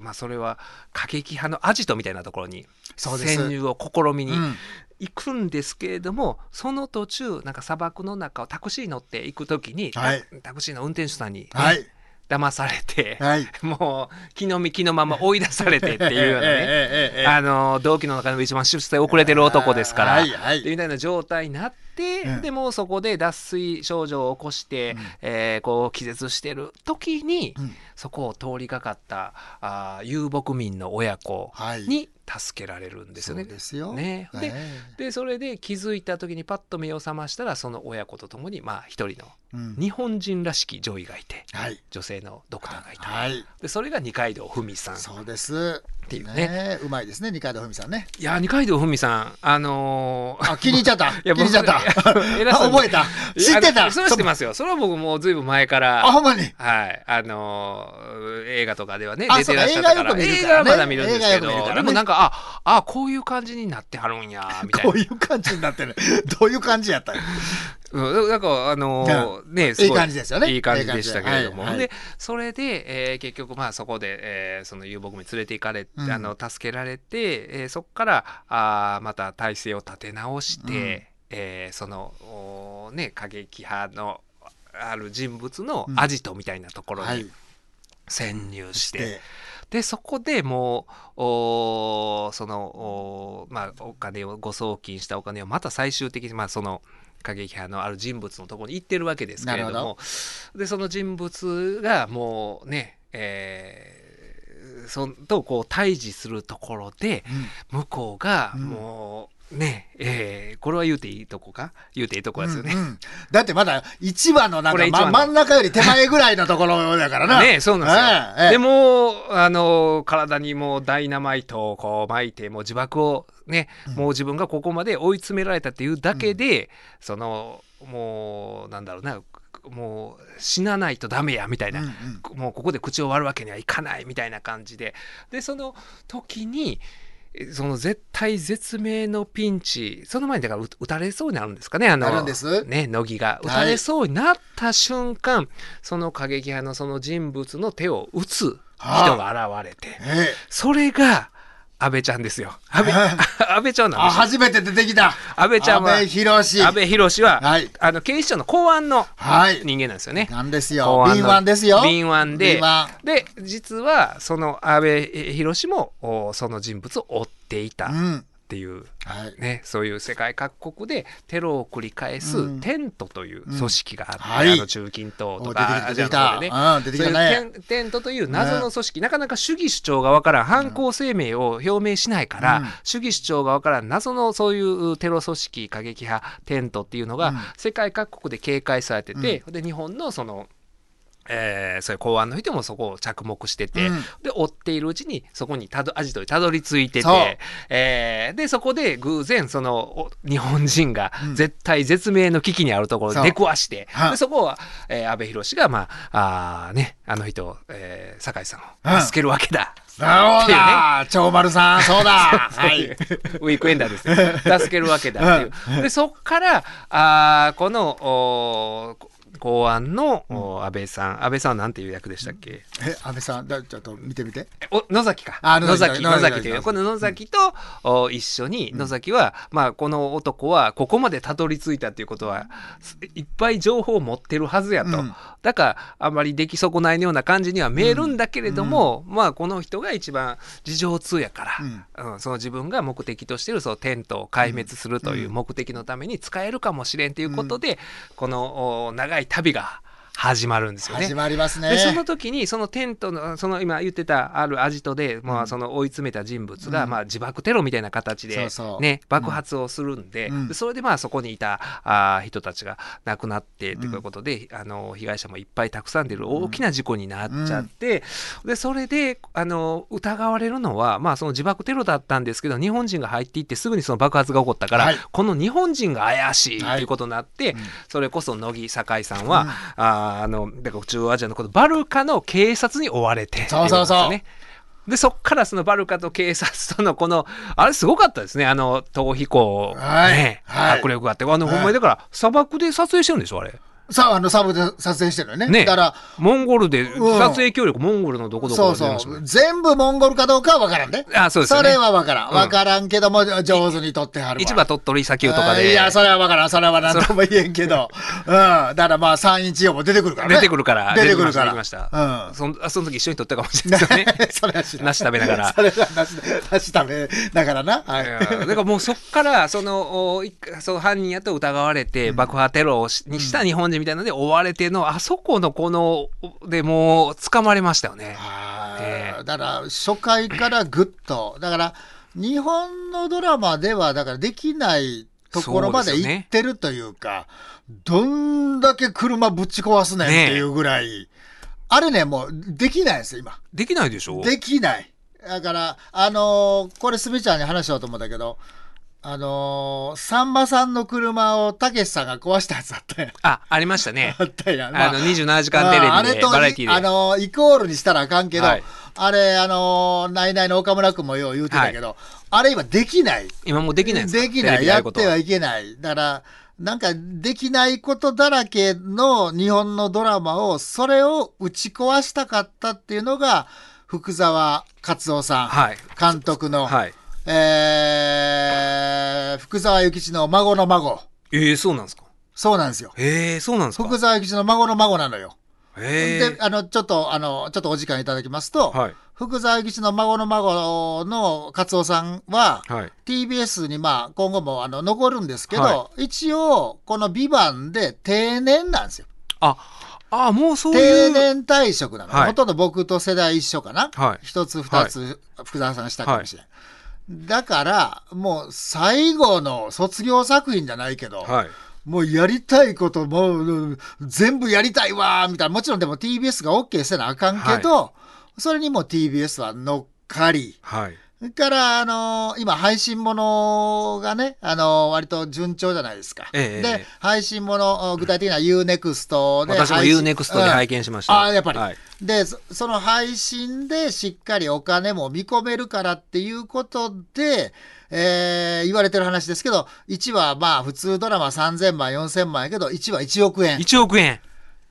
まあそれは過激派のアジトみたいなところに潜入を試みにうん。行くんですけれども、その途中なんか砂漠の中をタクシー乗って行く時に、はい。タクシーの運転手さんにね、はい。騙されて、はい。もう気の身気のまま追い出されてっていうようなねえええあの同期の中でも一番出世遅れてる男ですから、はいはい。でみたいな状態になって、うん。でもうそこで脱水症状を起こして、えーこう気絶してる時に、うんそこを通りかかったあー遊牧民の親子はいに助けられるんですよね。ですよねでえでそれで気づいた時にパッと目を覚ましたらその親子と共にまあ一人の日本人らしき女医がいてはい。女性のドクターがいた、はい。でそれが二階堂ふみさんっそうです。ていうねねうまいですね、二階堂ふみさんね。いや二階堂ふみさんあのーあ、気に入っちゃった。気に入っちゃった。覚えた。知ってた。それは知ってますよそれは僕もうずいぶん前かあ、らほんまに。はいあのー映画とかではねあ出てらっしゃったから。映画はまだ見るんですけど、でもなんかああこういう感じになってはるんや みたいな。こういう感じになってる。どういう感じやったのうん、なんかあのーねいい感じですよね。いい感じでしたけれども、で。でそれで、えー結局まあそこで、えーその遊牧民連れて行かれ、うん。あの助けられて、えーそこからあーまた体制を立て直して、うん。えーそのね過激派のある人物のアジトみたいなところにはい。潜入して、で、でそこでもうおーそのおー、まあ、お金を誤送金したお金をまた最終的に、まあ、その過激派のある人物のところに行ってるわけですけれども。でその人物がもうね、えーそんとこう対峙するところで向こうがうん。もうね、えーこれは言うていいとこか？言うていいとこですよね。うんうん。だってまだ一番のなんか、ま、真ん中より手前ぐらいのところだからな。ねそうなんですよ。ええええ。でもあの体にもうダイナマイトをこう巻いてもう自爆をね、もう自分がここまで追い詰められたっていうだけで、そのもうなんだろうなもう死なないとダメやみたいな、うんうん。もうここで口を割るわけにはいかないみたいな感じで。でその時にえその絶対絶命のピンチその前にだから撃撃たれそうになるんですかねあのね乃木が。撃たれそうになった瞬間、その過激派のその人物の手を撃つ人が現れて、ええそれが安倍ちゃんですよ安倍 安倍ちゃんなんあ、ですよ初めて出てきた。安倍ちゃんは安倍博士。安倍博は、はいあの警視庁の公安のはい。人間なんですよね。なんですよ。敏腕ですよ。敏腕でで実はその安倍博もおその人物を追っていたっうん。ていう、はい。ね、そういう世界各国でテロを繰り返すうん。テントという組織があって、うんはい。あの中近東とおか出てきたね。うん、出てきたそうね。いうテントという謎の組織、なかなか主義主張がわからん。犯行声明を表明しないから、うん。主義主張がわからん。謎のそういうテロ組織過激派テントっていうのがうん。世界各国で警戒されてて、で日本のそのえーそういう公安の人もそこを着目してて、うんで追っているうちにそこにたどアジトにたどり着いてそうて、えーでそこで偶然そのお日本人がうん絶対絶命の危機にあるところでそう出くわして、はいでそこは、えー安倍博が、まああーね、あの人を、えー酒井さんうんを助けるわけだ。なるほどっていうだ。長丸さん、そうだ。はい。ウィークエンダーですね。助けるわけだっていう。で、そっから、あーこの、おー公安の、お安倍さん、安倍さんはなんていう役でしたっけ、え、安倍さん、だちょっと見てみて。お野崎か。あ野野崎崎野崎というこの野崎と、お一緒に野崎は、まあ、この男はここまでたどり着いたということはいっぱい情報を持ってるはずやと、うん。だからあんまり出来損ないのような感じには見えるんだけれども、まあこの人が一番事情通やから、うん。その自分が目的としているそのテントを壊滅するという目的のために使えるかもしれんということで、このお長い旅が始まるんですよね。始まりますね。でその時にそのテントのその今言ってたあるアジトで、まあ、その追い詰めた人物が、うん。まあ、自爆テロみたいな形で、そう爆発をするんで,、うん。でそれでまあそこにいたあー人たちが亡くなってということで、あの被害者もいっぱいたくさん出る大きな事故になっちゃって、でそれであの疑われるのは、まあ、その自爆テロだったんですけど日本人が入っていってすぐにその爆発が起こったから、はい。この日本人が怪しいとはいいうことになって、うん。それこそ乃木酒井さんは、うんあのだから中央アジアのこのバルカの警察に追われてそうそうそう。でそっからそのバルカと警察とのこのあれすごかったですね。あの逃避行、はい。ね。はい。迫力があって。あの、はいほんまにだから砂漠で撮影してるんでしょあれさあ、あの、サブで撮影してるよね。ねだから、モンゴルでうん撮影協力、モンゴルのどこどこそうでやりましたもんねそう。全部モンゴルかどうかは分からんね。あそうですよねれは分からん。うん分からんけども、上手に撮ってはるわ。市場鳥取砂丘とかでいや、それは分からん。それは何とも言えんけど。うん。だからまあ、314も出てくるからね。出てくるから出てくるから。出てきました出てきまうん。そんあその時一緒に撮ったかもしれないですよね それは知らん。梨食べながらそれは梨梨食べながらな。はいいやだからもうそっからそのおいその犯人やと疑われて爆破テロをしにした日本人みたいなので追われてのあそこのこのでもう捕まれましたよね。はいええ。だから初回からぐっとだから日本のドラマではだからできないところまで行ってるというかどんだけ車ぶち壊すねんっていうぐらい、あれねもうできないですよ今。できないでしょ。できない。だからあのーこれすみちゃんに話しようと思ったけどあのーさんまさんの車をたけしさんが壊したやつあったやんあありましたね。あったやん、あの27時間テレビでああれとバラエティーで。あのイコールにしたらあかんけど、はい。あれあのナイナイの岡村君もよう言うてたけど、あれ今できない。今もうできないんですか？できない。やってはいけない。だからなんかできないことだらけの日本のドラマをそれを打ち壊したかったっていうのが福沢克夫さん、はい。監督の、はい。えー福沢諭吉の孫の孫ええそうなんですか？そうなんですよ。へえ、そうなんですか？福沢諭吉の孫の孫なのよ。へで、あの、ちょっと、あの、ちょっとお時間いただきますと、はい。福沢諭吉の孫の孫の勝夫さんは、はい。TBS にまあ今後もあの残るんですけど、は一応この「ビバンで定年なんですよあ、あ、もうそう定いう。年退職なの、はいほとんど僕と世代一緒かなはい。一つ二つ福沢さんしたかもしれない、だからもう最後の卒業作品じゃないけど、はい。もうやりたいこともう全部やりたいわーみたいなもちろんでも TBS が OK せなあかんけど、それにも TBS は乗っかりはい。それから、あのー今、配信ものがね、あのー割と順調じゃないですか。ええで、配信もの、具体的には UNEXT で。私も UNEXT で拝見しました。うんあやっぱりはい。でそ、その配信でしっかりお金も見込めるからっていうことで、えー言われてる話ですけど、1話、まあ、普通ドラマ3000万、4000万やけど、1話1億円っ1億円。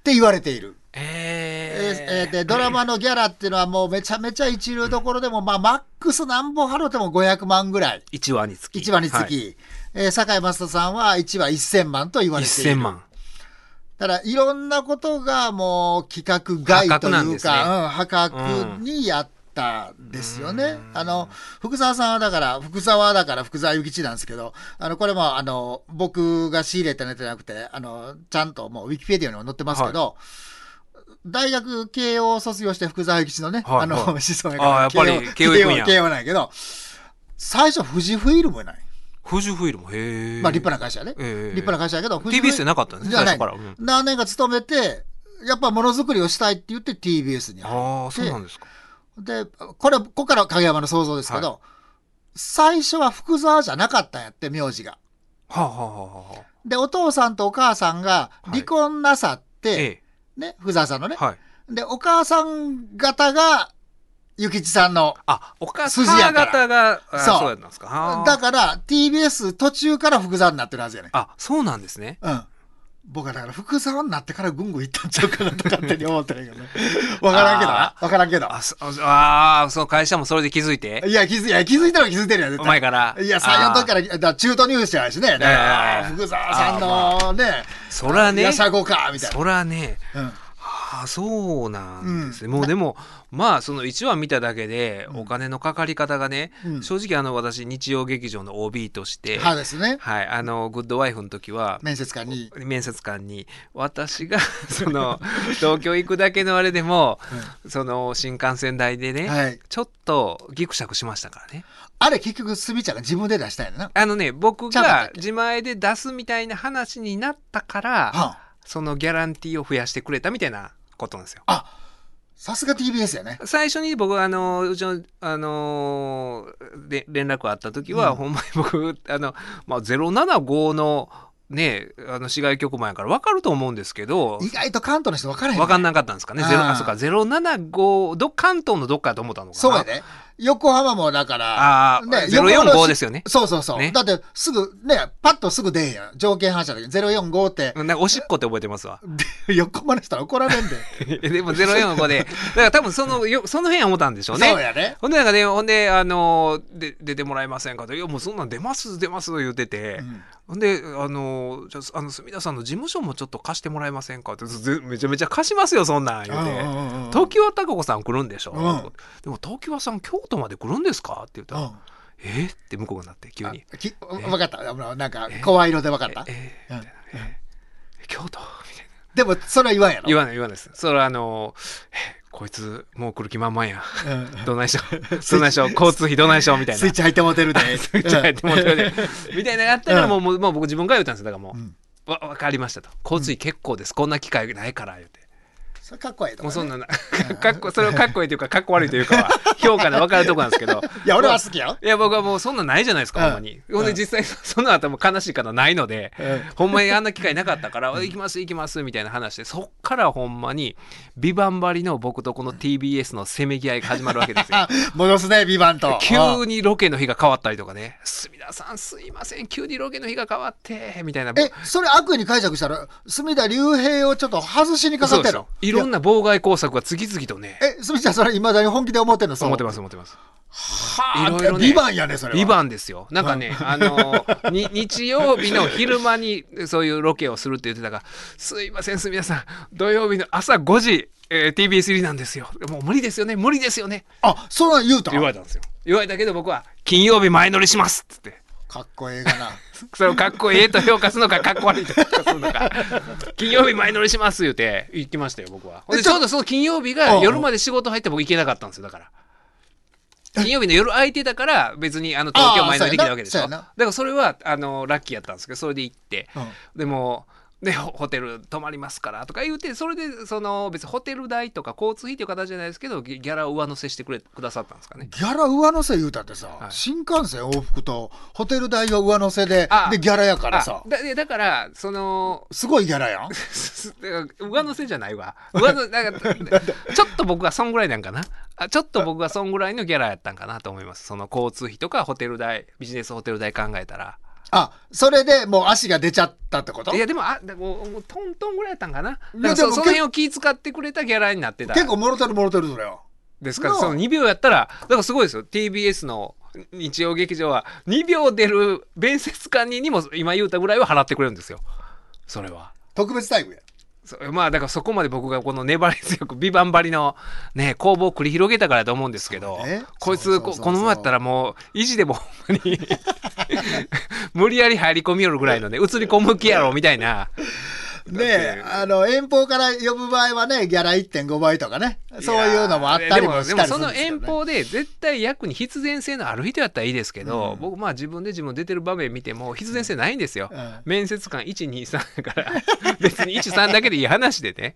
て言われている。ええーえーでドラマのギャラっていうのはもうめちゃめちゃ一流どころでも、まあ、マックスなんぼ払っても500万ぐらい。1話につき。1話につき、はいえー堺雅人さんは1話1000万と言われている。1000万。ただ、いろんなことがもう企画外というですねか、うん、破格にやったんですよね。あの、福沢さんはだから、福沢だから福沢諭吉なんですけど、あの、これもあの、僕が仕入れたネタじゃなくて、あの、ちゃんともうウィキペディアにも載ってますけど、大学慶応卒業して福沢諭吉のね、はいあの、はい思想やからあーやっぱり慶応行くんや慶応なんやけど、最初富士フイルムない。富士フイルム？へえ。まあ立派な会社やね。ええ立派な会社やけど、富士 TBS じゃなかったんですね、最初から。うん何年か勤めて、やっぱものづくりをしたいって言って TBS に入ああ、そうなんですか。で、これ、ここから影山の想像ですけど、最初は福沢じゃなかったんやって、名字が。はあ、はあはあはあ、で、お父さんとお母さんが離婚なさって、えね、福沢さんのねえ。。はい。で、お母さん方が、ゆきちさんの。あ、お母筋やから方が、あそうそうやったんですか。だから、TBS 途中から福沢になってるはずやね。あ、そうなんですね。うん。僕はだから福沢になってからぐんぐんいったんちゃうかなと勝手に思ってるけどね。わからんけどな。わからんけど。あ、そあー、その会社もそれで気づいて？いや、気づいいや気づいたら気づいてるやん、絶お対前から？いや、3、4の時から、だ中途入社やしね。だからええ福沢さんのね、そらねやさごか、みたいな。そらね、うんああそうなんですね、うんもうでもまあその1話見ただけでうんお金のかかり方がね、うん正直あの私日曜劇場の OB として、歯ですね。はい、あのグッドワイフの時は面接官に。面接官に私が その東京行くだけのあれでもその新幹線代でね、はい。ちょっとギクシャクしましたからねあれ結局、スミちゃんが自分で出したんやな。あのね僕が自前で出すみたいな話になったからはそのギャランティーを増やしてくれたみたいなことなんですよ。あ、さすが TBS やね。最初に僕あのうちのあので連絡あった時は、うん。ほんまに僕 あの、まあ、075のねあの市外局前やから分かると思うんですけど意外と関東の人分からへん、分かんなかったんですかね。あーあそうか075ど関東のどっかやと思ったのかな。そうやで。横浜もだから、あーね045ですよね。そうそうそう。ね。だって、すぐ、ね、パッとすぐ出へんやん。条件反射で045って、なんかおしっこって覚えてますわ。で横浜の人は怒られんで。でも045で。だから多分そのよその辺は思ったんでしょうね。そうやね。ほんでなんかねほんであので出てもらえませんかと「いやもうそんなん出ます出ます」言ってて、うん。ほんで、あの、じゃあ、あの、墨田さんの事務所もちょっと貸してもらえませんかって、ぜめちゃめちゃ貸しますよ、そんなん言うて。うんうんうん東京は高子さん来るんでしょ、うん。でも東京はさん京都まで来るんですか？って言ったら、うん。え？って向こうがなって急に。あき分かった。なんか、声色で分かった？え？え？うん。みたいなえ？え？京都？みたいな。でも、それは言わんやろ？言わない言わないです。それはあのえ？こいつもう来る気満々や。うん。どないしょどないしょ交通費どないしょみたいな。スイッチ入ってもうてるで。スイッチ入ってもうてるで。みたいなのがあったからうん。もう,、もうもう僕自分から言ったんですよ。だからもう、うん。わ分かりましたと。交通費結構です、こんな機会ないから言うてそれかっこいいとか、ね。もうそんなな かっこそれをかっこいいというかかっこ悪いというかは 評価で分かるとこなんですけど。いや、俺は好きよ。いや僕はもうそんなんないじゃないですか、うん。ほんまに。ほんでうん。実際その後も悲しい方ないので、うん。ほんまにあんな機会なかったから「行きます行きます」みたいな話でそっからほんまにビバンバリの僕とこの TBS のせめぎ合いが始まるわけですよ。あ 戻すね、ビバンと。急にロケの日が変わったりとかね「隅田さんすいません急にロケの日が変わって」みたいな。え、それ悪意に解釈したら、隅田竜平をちょっと外しにかかってるそうですよ。いろろんな妨害工作が次々とねえ、すみちゃん、それ、いまだに本気で思ってんの。思ってます思ってますはあ、いろいろねビバンやね、それは。ビバンですよ。なんかね、あのに日曜日の昼間にそういうロケをするって言ってたから、すいません、すみません、土曜日の朝5時、えー TBS 入りなんですよ。もう無理ですよね、無理ですよね。あ、そうなん言うた言われたんですよ。言われたけど僕は、金曜日前乗りしますっつって。かっこええがな。それをかっこええと評価するのか、かっこ悪いと評価するのか。金曜日前乗りします言うて、行きましたよ、僕は。ほんでえちょうどその金曜日が夜まで仕事入って僕行けなかったんですよ、だから。金曜日の夜空いてたから別にあの東京前乗りできないわけでしょだからそれはあのラッキーやったんですけどそれで行って、うんでもでホホテル泊まりますからとか言うてそれでその別にホテル代とか交通費という形じゃないですけどギギャラを上乗せしてくれくださったんですかね。ギャラ上乗せ言うたってさ、はい。新幹線往復とホテル代は上乗せであ、で、ギャラやからあさ、だでだからそのすごいギャラやん。上乗せじゃないわ。上乗なんかちょっと僕はそんぐらいなんかな。あちょっと僕はそんぐらいのギャラやったんかなと思います。その交通費とかホテル代ビジネスホテル代考えたらあ、それでもう足が出ちゃったってこと？いやでもあだもうもうトントンぐらいやったんかなからそその辺を気遣ってくれたギャラになってた結構もろてるもろてるそれは。なあですか？らその2秒やったらだからすごいですよ TBS の日曜劇場は2秒出る弁説官にも今言うたぐらいは払ってくれるんですよそれは。特別待遇や。そまあだからそこまで僕がこの粘り強くビバン張りのね攻防を繰り広げたからだと思うんですけど、ね。こいつこのままやったらもう意地でもほんまに 無理やり入り込みよるぐらいのね映り込む気やろみたいなねえ、あの、遠方から呼ぶ場合はね、ギャラ1.5倍とかね、そういうのもあったりもしたりするんでもでもそのですけどね遠方で絶対役に必然性のある人やったらいいですけど、僕まあ自分で自分出てる場面見ても必然性ないんですよ、うん。面接官123だから 別に13だけでいい話でね。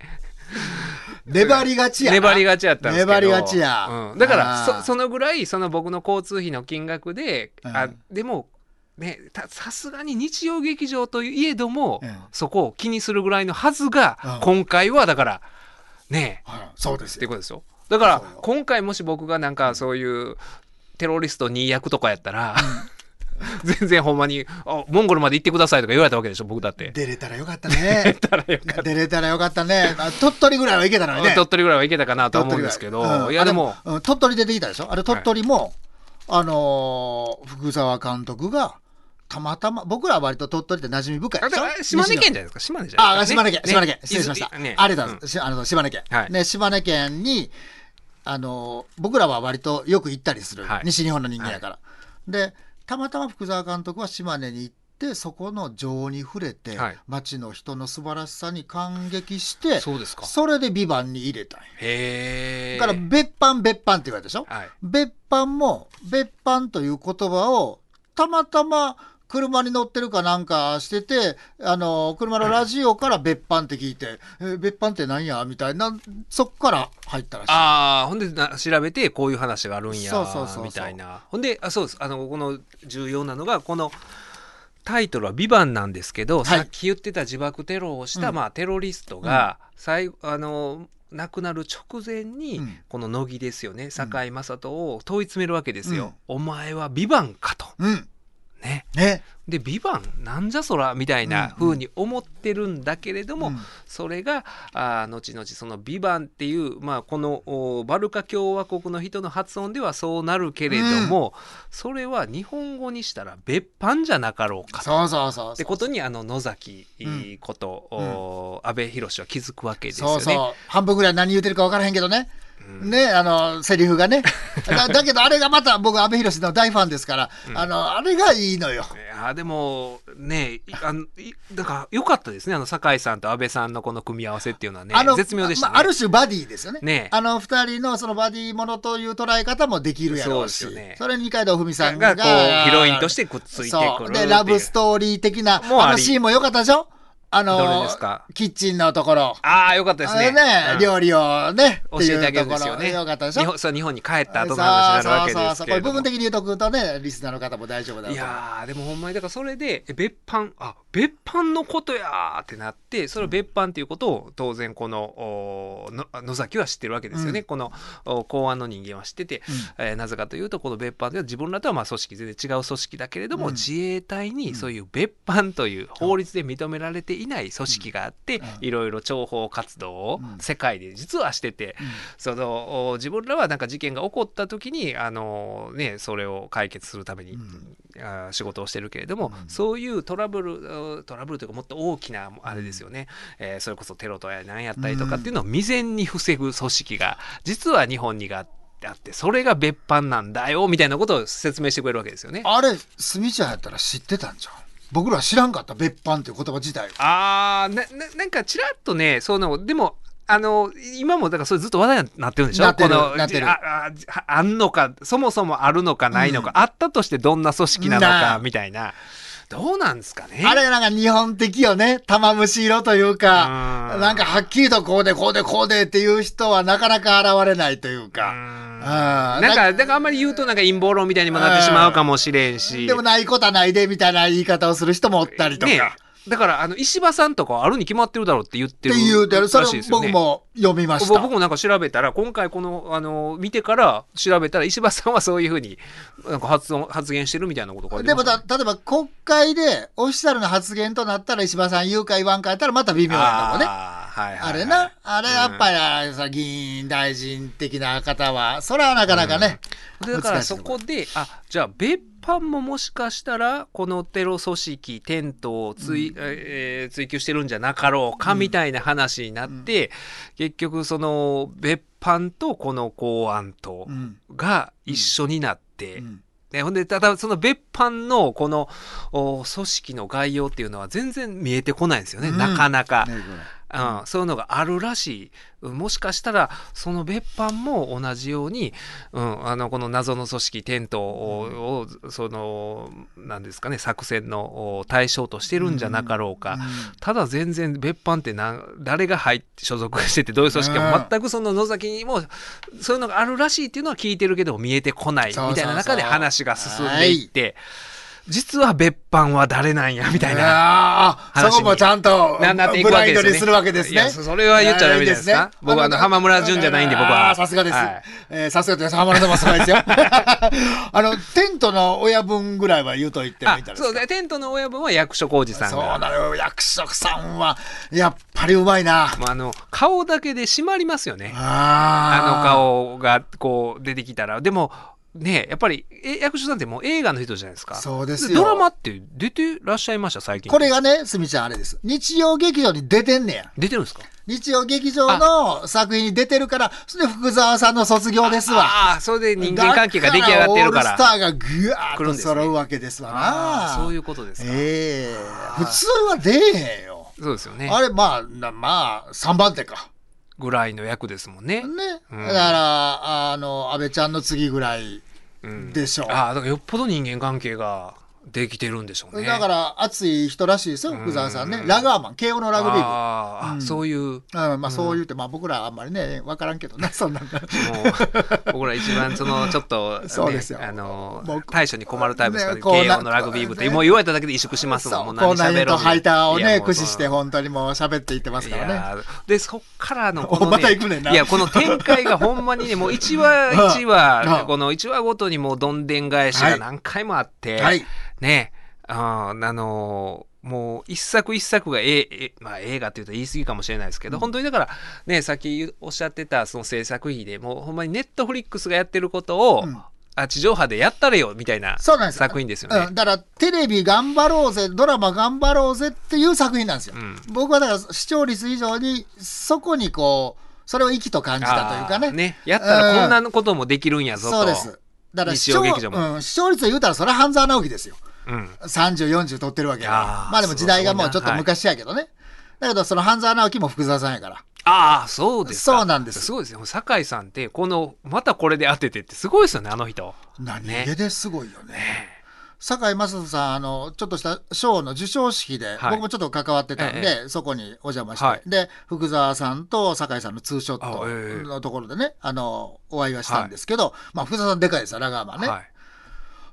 粘りがちやな。粘りがちやったんですけど。粘りがちや。うん、だからそそのぐらいその僕の交通費の金額で、あうん。でもねたさすがに日曜劇場といえども、うんそこを気にするぐらいのはずが、うん。今回はだからねはい。そうですよ。っていうことですよ。だから今回もし僕がなんかそういうテロリスト2役とかやったら、全然ほんまにあモンゴルまで行ってくださいとか言われたわけでしょ僕だって。出れたらよかったね。出れたらよかった。ね。あ鳥取ぐらいはいけたのにね。鳥取ぐらいはいけたかなとは思うんですけど、うん。いやでも鳥取出てきたでしょ？あれ鳥取も、あのー福沢監督がたまたま僕らは割と鳥取って馴染み深い。あでしょ島根県じゃないですか？島根じゃないあ、ですか、島根県、島根県、ね失礼しました。ね。ありがとうございます。しあの島根県、はい。ね、島根県に、あの、僕らは割とよく行ったりする、はい。西日本の人間やから。で、たまたま福沢監督は島根に行って、そこの情に触れて、はい。町の人の素晴らしさに感激して、そうですか。それでビバンに入れた。へえだから、別班別班って言われたでしょ、はい。別班も、別班という言葉を、たまたま車に乗ってるかなんかしてて、あの、車のラジオから別班って聞いて、え別班って何やみたいな、そっから入ったらしい。ああほんでな調べてこういう話があるんやみたいな。ほんであそうです。あのこの重要なのがこのタイトルは「ビバンなんですけど、い。さっき言ってた自爆テロをした、うん。まあ、テロリストが、最後あの亡くなる直前に、うん。この乃木ですよね堺雅人を問い詰めるわけですよ。お前はビバンかと。うん。ね、ね。で「ビバンなんじゃそら」みたいな風に思ってるんだけれども、うんそれがあー後々その「ビバンっていう、まあ、このおバルカ共和国の人の発音ではそうなるけれども、それは日本語にしたら別班じゃなかろうかと。そうそうそうそう。ってことにあの野崎うんこと、お阿部寛は気づくわけですよね。そうそう。半分ぐらい何言ってるか分からへんけどね。ね、あの、セリフがね。だだけど、あれがまた僕、阿部寛の大ファンですから、あの、あれがいいのよ。いやでもねいあのいだから良かったですね。あの酒井さんと阿部さんのこの組み合わせっていうのはねあの絶妙でしたね。まあ、ある種バディですよね。ね。あの二人のそのバディものという捉え方もできるやろうし、そね。それに二階堂ふみさんががこうヒロインとしてくっついてくるてでラブストーリー的なあのシーンも良かったでしょ？あどれのキッチンのところ。ああよかったですね。ね、うん料理をね、教えてあげるうんですよね。よかったでしょ？日本そう日本に帰った後の話になるわけですそうそうそうこれけれども。部分的に言うとくとね、リスナーの方も大丈夫だといやーでもほんまにだからそれでえ別班？あ別班のことやーってなってそれを別班っていうことを当然この野崎は知ってるわけですよね、うん。このお公安の人間は知ってて、えーなぜかというとこの別班では自分らとはまあ組織全然違う組織だけれども、うん。自衛隊にそういう別班という法律で認められていない組織があって、うん。いろいろ諜報活動をうん。世界で実はしてて、そのお自分らはなんか事件が起こった時にあの、ね、それを解決するために、あー仕事をしてるけれども、うん。そういうトラブルうトラブルというかもっと大きなあれですよね、えーそれこそテロとや何やったりとかっていうのを未然に防ぐ組織が実は日本にがあってそれが別班なんだよみたいなことを説明してくれるわけですよね。あれスミちゃんやったら知ってたんじゃん？僕ら知らんかった別班っていう言葉自体あーなななんかちらっとねそのでもあの今もだからそれずっと話題になってるんでしょ？なってるこのああああんのかそもそもあるのかないのか、あったとしてどんな組織なのかみたいなどうなんですかね？あれなんか日本的よね。玉虫色というか。うん。なんかはっきりとこうでこうでこうでっていう人はなかなか現れないといううかなんか、だからあんまり言うとなんか陰謀論みたいにもなってしまうかもしれんし。でもないことはないでみたいな言い方をする人もおったりとか。ねだから、あの、石破さんとかはあるに決まってるだろうって言っっててるらしいですよね。僕も読みました。僕もなんか調べたら、今回この、あの、見てから調べたら、石破さんはそういうふうに、なんか発音、発言してるみたいなこと書いてでもだ、例えば国会でオフィシャルな発言となったら石破さん言うか言わんかやったらまた微妙やとこね。あーはいはいはいあれな、あれやっぱりあれさ、議員大臣的な方は、それはなかなかね。でだからそこで、あじゃあ別班ももしかしたらこのテロ組織テントを追,、えー追求してるんじゃなかろうかみたいな話になって、結局その別班とこの公安とうん。が一緒になって、うん。ね、ほんでただその別班のこのお組織の概要っていうのは全然見えてこないんですよね、うん。なかなか。ねうん、そういうのがあるらしい。うんもしかしたら、その別班も同じように、うん、あの、この謎の組織、テントを、をその、なんですかね、作戦のお対象としてるんじゃなかろうか。ただ全然別班って何誰が入って所属しててどういう組織か全くその野崎にもそういうのがあるらしいっていうのは聞いてるけど見えてこないみそうそうそうたいな中で話が進んでいって実は別班は誰なんやみたいなそこもちゃんとななっていブくわけですねラインドにするわけですね。そそれは言っちゃダメですか？僕はあの浜村淳じゃないんで僕はさすがです。はいえーさすがです。浜村さんもすごいですよ。あの、テントの親分ぐらいは言うと言ってもいいそうねテントの親分は役所広司さんそうがなのよ。役職さんは、やっぱりうまいな。あの顔だけで締まりますよねあの。顔がこう出てきたらでもねやっぱりえ役所さんってもう映画の人じゃないですかそうですよドラマって出てらっしゃいました？最近これがね、すみちゃんあれです。日曜劇場に出てんねや。出てるんですか？日曜劇場の作品に出てるから、それで福沢さんの卒業ですわ。ああそれで人間関係が出来上がってるからだからオールスターがぐわーっと揃うわけですわあな。あそういうことですか、ええあー普通は出えへんよ。そうですよねあれ、まあ、なまあ、3番手か。ぐらいの役ですもんね、ね。うんだから、あの、安倍ちゃんの次ぐらいうんでしょう。ああだからよっぽど人間関係ができてるんでしょうね。だから、熱い人らしいですよ、福沢さんね。う。んラガーマン、慶応のラグビー部。あーあうん。そういう。うんまあそう言うて、まあ僕らあんまりね、わからんけどね、そんな。ん。もう僕ら一番そのちょっと、ね、そうですよ。あの対処に困るタイプですから、慶応のラグビー部って、ねもう言われただけで萎縮しますもん。もうそうコーナーネットハイターをね、駆使して本当にもう喋っていってますいからね。でそっからのこの、ね、また行くねんな。いやこの展開がほんまにねもう1話1うん話 この1話ごとにもうどんでん返しはい。が何回もあって、はい。ねあーあのーもう一作一作がええまあ、映画っていうと言い過ぎかもしれないですけど、本当にだからねさっきおっしゃってたその制作費でもうほんまにネットフリックスがやってることを、うん。あ地上波でやったれよみたいな作品ですよね。うん、だからテレビ頑張ろうぜドラマ頑張ろうぜっていう作品なんですよ、うん。僕はだから視聴率以上にそこにこうそれを生きと感じたというかね。ね。やったらこんなこともできるんやぞと。そうです。だから視聴,、劇場も。うん、視聴率を言うたらそれは半沢直樹ですようん。3040取ってるわけまあでも時代がもうちょっと昔やけどね、だけどその半沢直樹も福沢さんやから。ああそうですか。そうなんです。すごいですよ酒井さんってこのまたこれで当ててってすごいですよねあの人。何ね。気ですごいよね。堺雅人さんあのちょっとした賞の授賞式で、はい。僕もちょっと関わってたんで、えそこにお邪魔して、はい。で福沢さんと堺さんのツーショッあええ。トのところでねあのお会いはしたんですけど、まあ福沢さんでかいですよラガーマンね、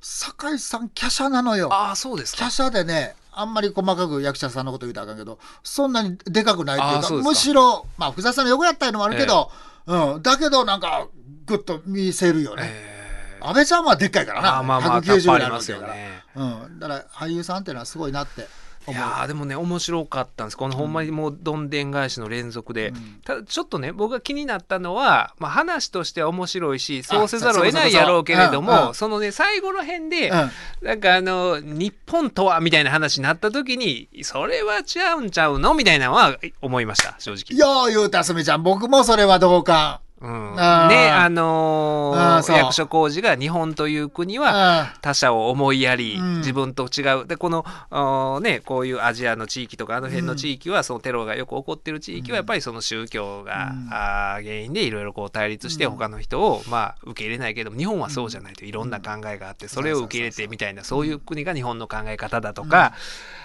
はい、堺さん華奢なのよ。ああそうですか。華。奢でねあんまり細かく役者さんのこと言うたらあかんけどそんなにでかくないっていうかうむしろまあ福澤さんの横やったりのもあるけど、うん、だけどなんかグッと見せるよね、え安倍ちゃんはでっかいからー、なあーまあまあ190ぐらいあるありますわけやかね。うん、だから俳優さんっていうのはすごいなっていやーでもね面白かったんです。このほんまにもうどんでん返しの連続で、うん。ただちょっとね僕が気になったのは、まあ、話としては面白いしそうせざるを得ないやろうけれどもそのね最後の辺で、うん。なんかあの日本とはみたいな話になった時にそれは違うんちゃうの？みたいなのは思いました正直。よう言うたすみちゃん僕もそれは同感うん、ねあのー役所広司が日本という国はあ他者を思いやり、うん。自分と違う。でこのねこういうアジアの地域とかあの辺の地域は、そのテロがよく起こってる地域はやっぱりその宗教が、うん。あー原因でいろいろこう対立してうん。他の人をまあ受け入れないけども日本はそうじゃないといろんな考えがあってそれを受け入れてみたいなそういう国が日本の考え方だとか、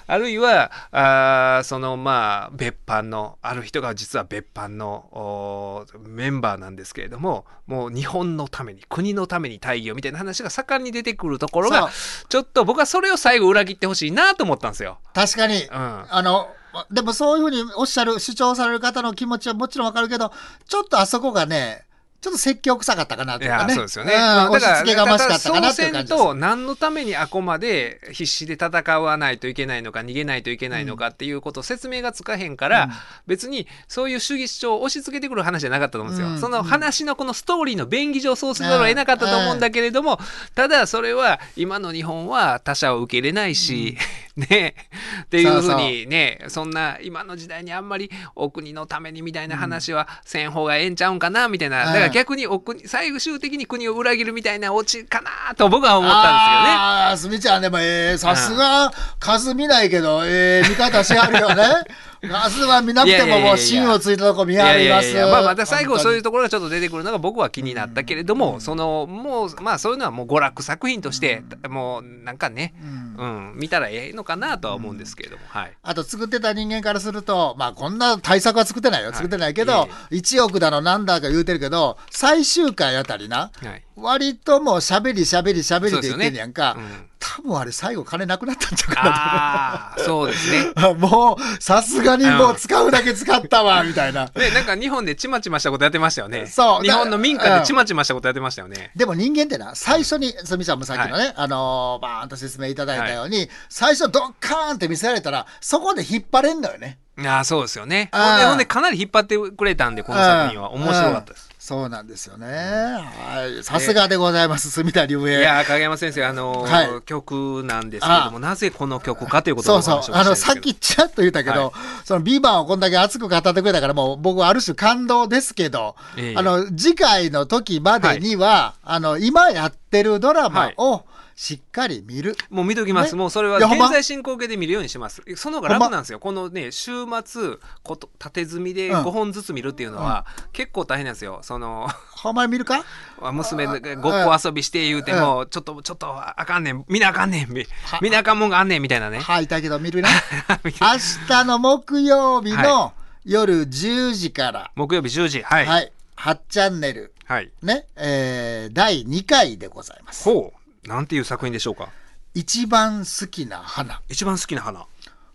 あるいはあーそのまあ別班のある人が実は別班のメンバーなんですけれどももう日本のために国のために大義をみたいな話が盛んに出てくるところがちょっと僕はそれを最後裏切ってほしいなと思ったんですよ。確かに、うん。あのでもそういうふうにおっしゃる主張される方の気持ちはもちろんわかるけどちょっとあそこがねちょっと説教臭かったかなとかね。そうですよね。んだ押し付けがましかったかなっていうと何のためにあこまで必死で戦わないといけないのか逃げないといけないのかっていうこと説明がつかへんから、うん。別にそういう主義主張を押し付けてくる話じゃなかったと思うんですよ。うん。その話のこのストーリーの便宜上そうせざるを得なかったと思うんだけれども、ただそれは今の日本は他者を受け入れないし、ね。っていうふうにねそんな今の時代にあんまりお国のためにみたいな話はせん方がええんちゃうんかなみたいな、だから逆にお国最終的に国を裏切るみたいなオチかなと僕は思ったんああ、すみちゃんでも、えー、さすが、数見ないけど、えー、見方しはるよね。数は見なくても、もう芯をついたとこ見ですよね。いやいはります。まあまた最後そういうとところがちょっと出てくるのが僕は気になったけれども、そのもうまあそういうのはもう娯楽作品として、もうなんかね、うん見たらええのかなとは思うんですけれども、はい。あと作ってた人間からすると、まあこんな対策は作ってないよ。作ってないけど、い1億だのなんだか言うてるけど、最終回あたりな、はい割ともう喋り喋り喋りで言ってんねやんか。ねうん多分あれ最後金なくなったんちゃうかなああそうですね。と。もう、さすがにもう使うだけ使ったわ、みたいな。ね、なんか日本でちまちましたことやってましたよね。そう日本の民家でちまちましたことやってましたよね。でも人間ってな、最初に、すみちゃんもさっきのね、あのーバーンと説明いただいたように、最初ドッカーンって見せられたら、そこで引っ張れんのよね。ああ、そうですよね。ほんでかなり引っ張ってくれたんで、この作品は面白かったです。うんそうなんですよね。はい。さすがでございます、住田龍い平。やー影山先生、あのーはい。曲なんですけども、なぜこの曲かということをそうそう。あの、さっきちらっと言ったけど、はい。そのビバンをこんだけ熱く語ってくれたから、もう僕はある種感動ですけど、ええ。あの、次回の時までには、あの、今やってるドラマをしっかり見る。もう見ときます、ねもうそれは現在進行形で見るようにします。その方が楽なんですよ。このね、週末、こと縦積みでうん5本ずつ見るっていうのは、結構大変なんですよ。その、ほんまに見るか？娘がごっこ遊びして言うても、ちょっと、ちょっとあかんねん、見なあかんねん、み見なあかんもんがあんねん、みたいなね。はい、だけど見るね。明日の木曜日のは夜10時から、木曜日10時、はい。はい、8チャンネル、はい。ね、えー第2回でございます。ほう。なんていう作品でしょうか？一番好きな花。一番好きな花。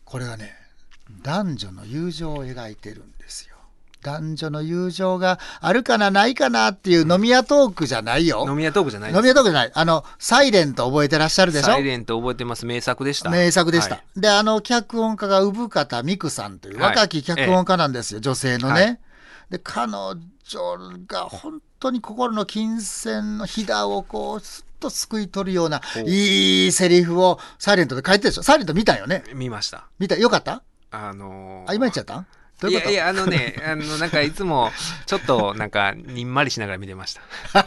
これがね、男女の友情を描いてるんですよ。男女の友情があるかな、ないかなっていう飲み屋トークじゃないよ。飲み屋トークじゃないです飲み屋トークじゃない。あの、サイレント覚えてらっしゃるでしょ？サイレント覚えてます。名作でした。名作でした。はいで、あの、脚本家が産方美久さんというはい若き脚本家なんですよ、女性のね。はいで、彼女が本当に心の金銭のひだをこう、とすくい取るような、ういいセリフをサイレントで書いてるでしょ？サイレント見たよね？見ました。見た？よかった？あのーあ、いまいちやった？んどういうこと？いやいや、あのね、あの、なんかいつも、ちょっと、なんか、にんまりしながら見てました。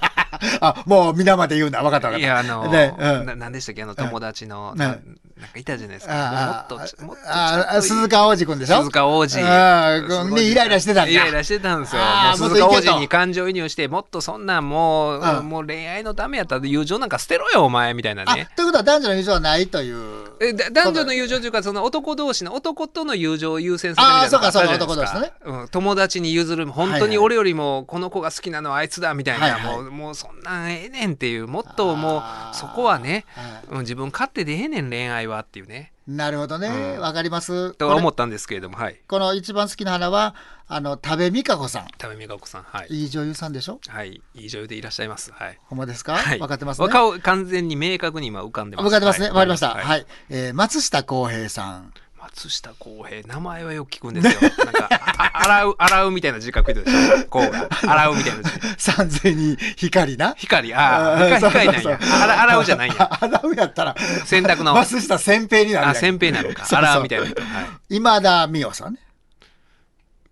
あ、もう皆まで言うんだ。分かった分かった。いや、あのねうんな、なんでしたっけ、あの、友達の、ねななんかいたじゃないですか。あもっと、もっとああ、鈴鹿王子くんでしょ？鈴鹿王子。あイライラしてたんだイライラしてたんですよ。あーもう鈴鹿王子に感情移入して、もっとそんなんもう、うんもう恋愛のためやったら友情なんか捨てろよ、お前、みたいなあ、ね。ということは男女の友情はないという。えだ男女の友情というか、その男同士の男との友情を優先するみたいなあーそうかったじゃないですかね。うん、友達に譲る、本当に俺よりもこの子が好きなのはあいつだみたいな、はいはい。もうもうそんなんええねんっていう、もっともうそこはね、はい。うん、自分勝手でええねん恋愛はっていうね。なるほどね。うん。わ、かります。と思ったんですけれどもはい。この一番好きな花はあの多部未華子さん。田部美香子さんはい。いい女優さんでしょ？はい。いい女優でいらっしゃいます。はい。ほんまですか、はい。分かってますね？顔完全に明確に今浮かんでます。分かってますね、はい。わかりました。はい、はい。えー松下洸平さん。松下洸平。名前はよく聞くんですよ。なんかあ洗う 洗うみたいな字書くでしょ。こうが。洗うみたいな字。三千に光な。光ああ光光なんや。洗洗うじゃないんや。洗うやったら、洗濯の。松下千平になる。あ先平なのか。洗うみたいな今田美桜さんね。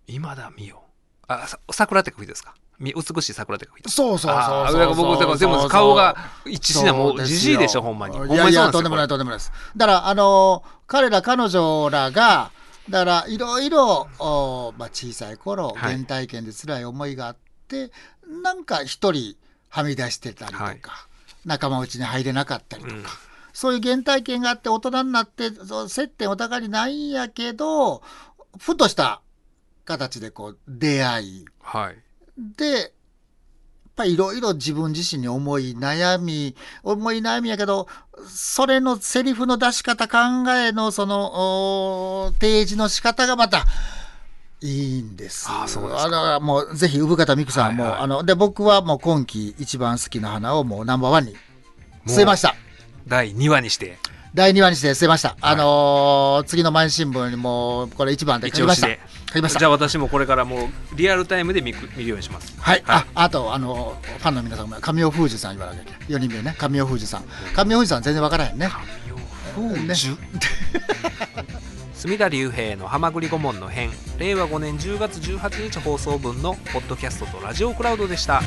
今田美桜。あさ桜って書く人ですか？み美しい桜って書く人そうそうそうそう。僕だから全部顔が一致しなもうじじいでしょほんまに。いやいや、とんでもないことんでもないです。だから、あのー彼ら彼女らが、だから、いろいろ、おまあ、小さい頃、はい。原体験で辛い思いがあって、なんか一人はみ出してたりとか、はい。仲間内に入れなかったりとか、うん。そういう原体験があって大人になってそう接点お互いにないんやけどふとした形でこう出会い。はいでやっぱりいろいろ自分自身に思い悩み思い悩みやけどそれのセリフの出し方考えのそのお提示の仕方がまたいいんです。あそうですかもうぜひ産方美久さんも、はいはいあので僕はもう今季一番好きな花をもうナンバーワンに据えました。第2話にして第2話にして据えました。あのー次の毎日新聞にもこれ一番で書きました。じゃ。あ私もこれからもうリアルタイムで見く見るようにします。はい、ああとあのファンの皆さんも神尾楓珠さん言わなきゃいけない4人目ね神尾楓珠さん。神尾楓珠さん全然わからへんね。ね。隅田隆平の「はまぐり顧問の編」令和5年10月18日放送分のポッドキャストとラジオクラウドでした。